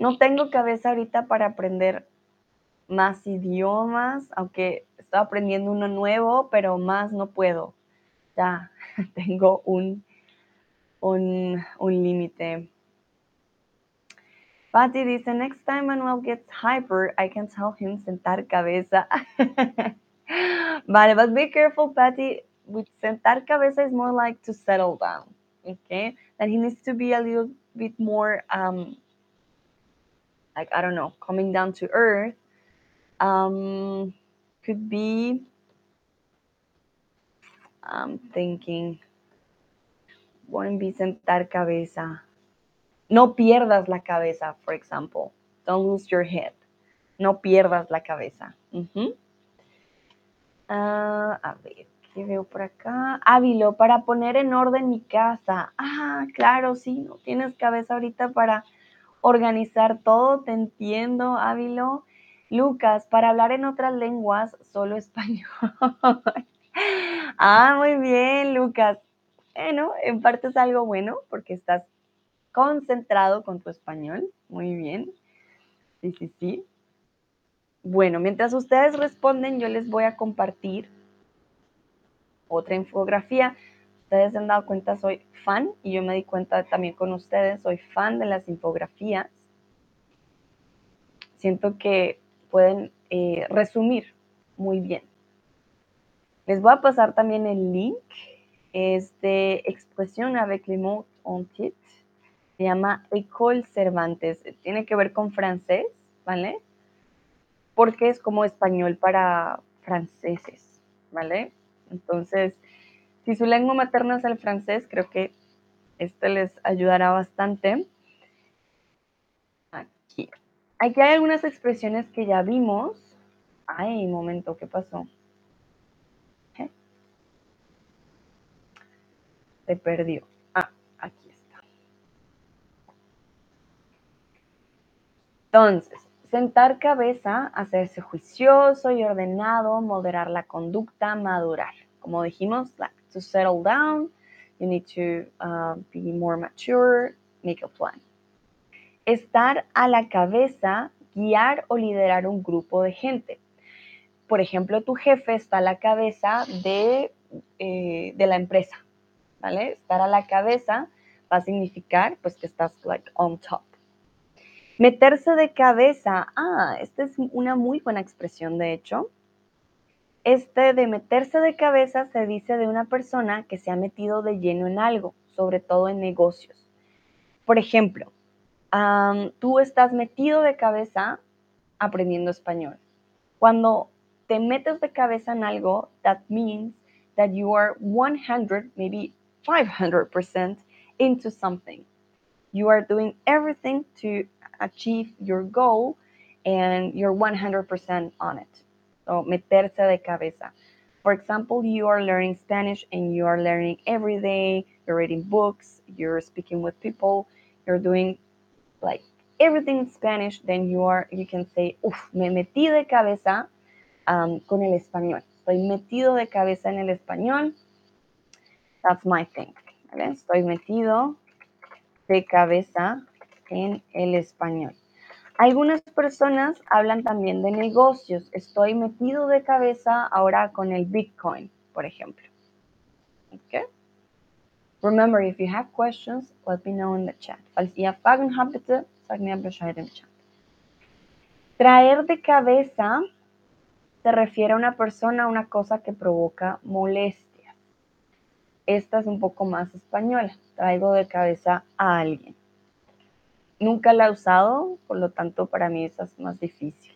no tengo cabeza ahorita para aprender más idiomas, aunque estoy aprendiendo uno nuevo, pero más no puedo. Ya tengo un, un, un límite. Patty dice, next time Manuel gets hyper, I can tell him sentar cabeza. vale, but be careful, Patty. With sentar cabeza is more like to settle down, okay? That he needs to be a little bit more um, like I don't know, coming down to earth, um, could be I'm thinking, wouldn't be cabeza. No pierdas la cabeza, for example. Don't lose your head. No pierdas la cabeza. Uh -huh. uh, a ver, ¿qué veo por acá? Ávilo, para poner en orden mi casa. Ah, claro, sí, no tienes cabeza ahorita para organizar todo, te entiendo, Ávilo. Lucas, para hablar en otras lenguas, solo español. ah, muy bien, Lucas. Bueno, en parte es algo bueno porque estás concentrado con tu español. Muy bien. Sí, sí, sí. Bueno, mientras ustedes responden, yo les voy a compartir otra infografía ustedes se han dado cuenta, soy fan y yo me di cuenta también con ustedes, soy fan de las infografías. Siento que pueden eh, resumir muy bien. Les voy a pasar también el link. Es de Expresión avec les mots en titre. Se llama École Cervantes. Tiene que ver con francés, ¿vale? Porque es como español para franceses, ¿vale? Entonces, si su lengua materna es el francés, creo que este les ayudará bastante. Aquí. Aquí hay algunas expresiones que ya vimos. Ay, momento, ¿qué pasó? ¿Eh? Se perdió. Ah, aquí está. Entonces, sentar cabeza, hacerse juicioso y ordenado, moderar la conducta, madurar. Como dijimos, la to settle down, you need to uh, be more mature, make a plan. Estar a la cabeza, guiar o liderar un grupo de gente. Por ejemplo, tu jefe está a la cabeza de, eh, de la empresa, ¿vale? Estar a la cabeza va a significar pues que estás like on top. Meterse de cabeza, ah, esta es una muy buena expresión de hecho. Este de meterse de cabeza se dice de una persona que se ha metido de lleno en algo, sobre todo en negocios. Por ejemplo, tú estás metido de cabeza aprendiendo español. Cuando te metes de cabeza en algo, that means that you are 100, maybe 500% into something. You are doing everything to achieve your goal and you're 100% on it. So, meterse de cabeza. For example, you are learning Spanish and you are learning every day, you're reading books, you're speaking with people, you're doing like everything in Spanish, then you are, you can say, uff, me metí de cabeza um, con el español. Estoy metido de cabeza en el español. That's my thing. ¿vale? Estoy metido de cabeza en el español. Algunas personas hablan también de negocios. Estoy metido de cabeza ahora con el Bitcoin, por ejemplo. Okay? Remember, if you have questions, let me know in the chat. Falls ihr Fragen habt, bitte sagt mir Bescheid im Chat. Traer de cabeza se refiere a una persona, una cosa que provoca molestias. Esta es un poco más española. Traigo de cabeza a alguien. Nunca la he usado, por lo tanto para mí esa es más difícil.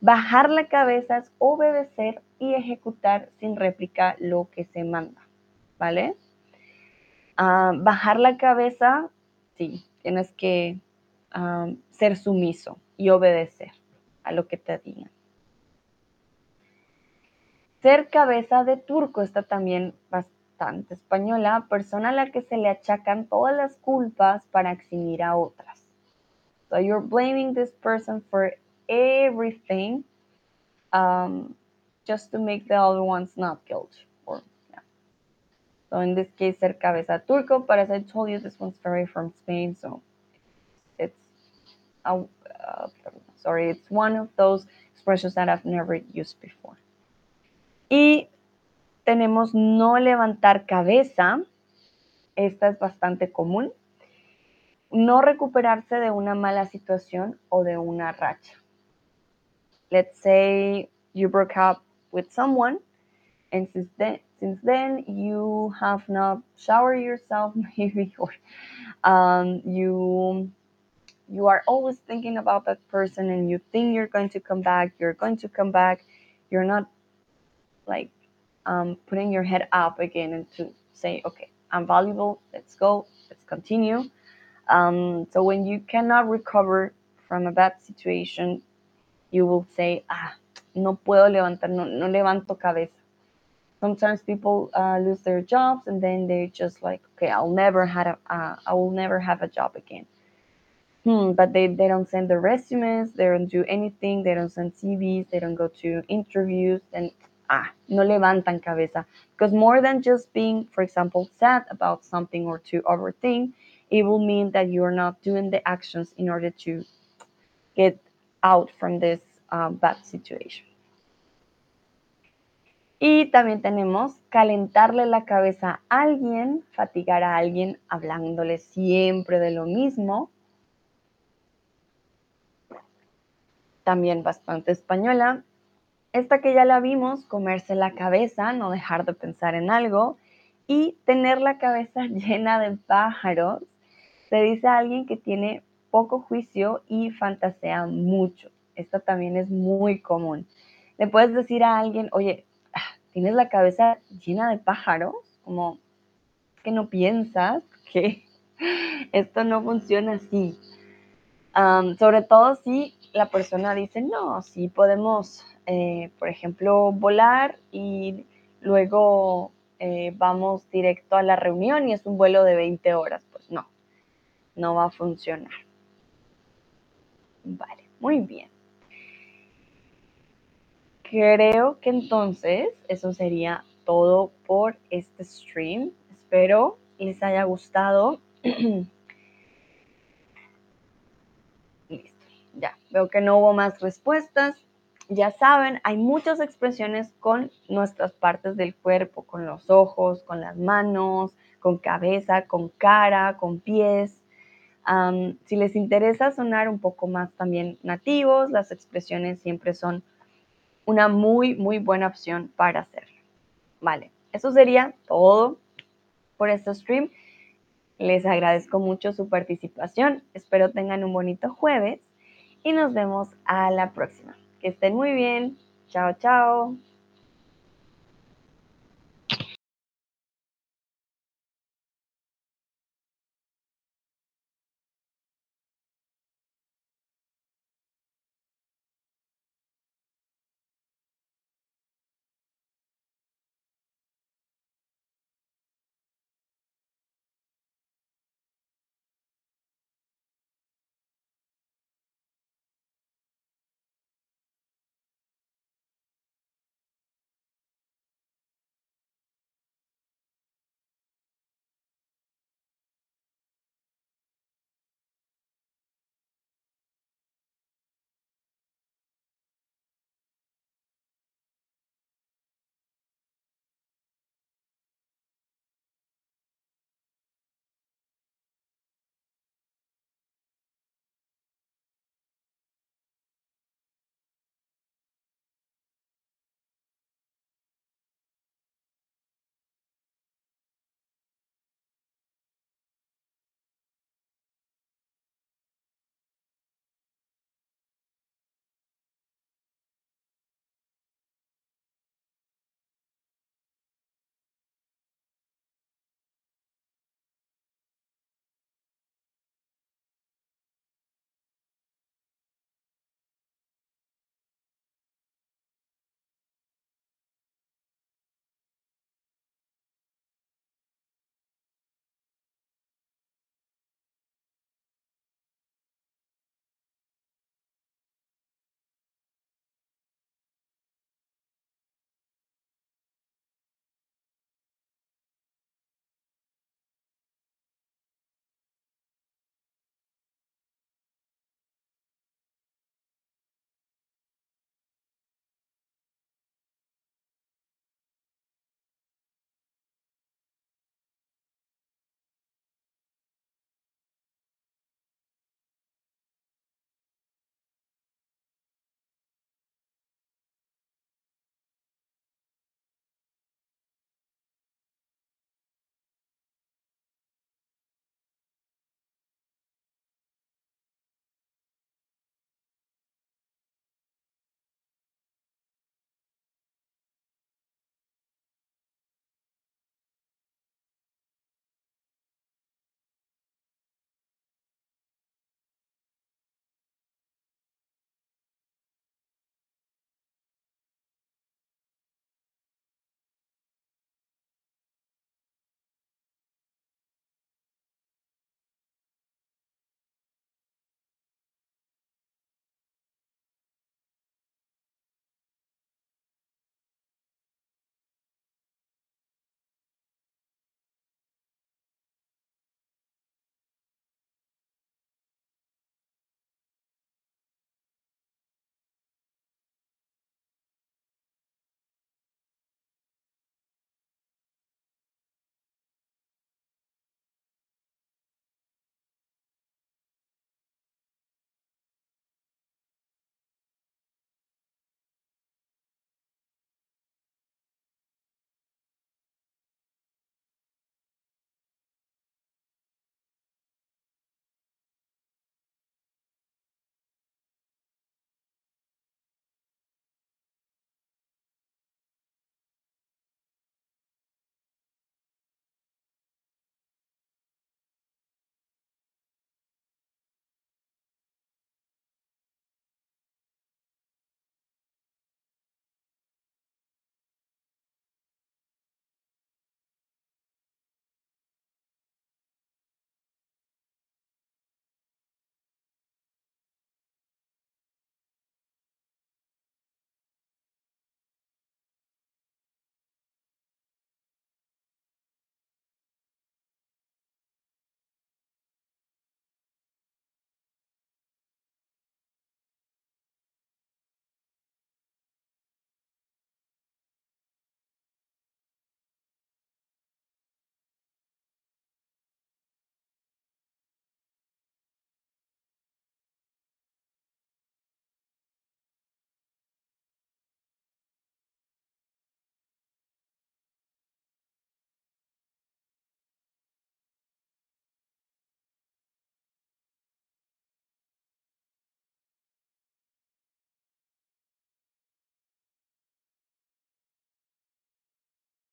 Bajar la cabeza es obedecer y ejecutar sin réplica lo que se manda, ¿vale? Ah, bajar la cabeza, sí, tienes que ah, ser sumiso y obedecer a lo que te digan. Ser cabeza de turco está también bastante española, persona a la que se le achacan todas las culpas para eximir a otras. So you're blaming this person for everything um, just to make the other ones not guilty. So in this case, ser cabeza turco, but as I told you, this one's very from Spain, so it's uh, sorry, it's one of those expressions that I've never used before. Y tenemos no levantar cabeza. Esta es bastante común. No recuperarse de una mala situación o de una racha. Let's say you broke up with someone and since then, since then you have not showered yourself maybe or um, you you are always thinking about that person and you think you're going to come back you're going to come back you're not like um, putting your head up again and to say, okay, I'm valuable, let's go, let's continue. Um, so when you cannot recover from a bad situation, you will say, ah, no puedo levantar, no, no levanto cabeza. Sometimes people uh, lose their jobs and then they're just like, okay, I'll never have a, uh, I will never have a job again. Hmm, but they, they don't send the resumes, they don't do anything, they don't send CVs, they don't go to interviews, and ah, no levantan cabeza. Because more than just being, for example, sad about something or to overthink, it will mean that you are not doing the actions in order to get out from this um, bad situation. Y también tenemos calentarle la cabeza a alguien, fatigar a alguien hablándole siempre de lo mismo. También bastante española, esta que ya la vimos, comerse la cabeza, no dejar de pensar en algo y tener la cabeza llena de pájaros, se dice a alguien que tiene poco juicio y fantasea mucho. Esta también es muy común. Le puedes decir a alguien, oye, tienes la cabeza llena de pájaros, como que no piensas que esto no funciona así. sobre todo si la persona dice, no, sí podemos eh, por ejemplo, volar y luego eh, vamos directo a la reunión y es un vuelo de 20 horas. Pues no, no va a funcionar. Vale, muy bien. Creo que entonces eso sería todo por este stream. Espero les haya gustado. Listo, ya. Veo que no hubo más respuestas. ya saben, hay muchas expresiones con nuestras partes del cuerpo, con los ojos, con las manos, con cabeza, con cara, con pies. si les interesa sonar un poco más también nativos, las expresiones siempre son una muy, muy buena opción para hacerlo. Vale, eso sería todo por este stream. Les agradezco mucho su participación. Espero tengan un bonito jueves y nos vemos a la próxima. Que estén muy bien. Chao, chao.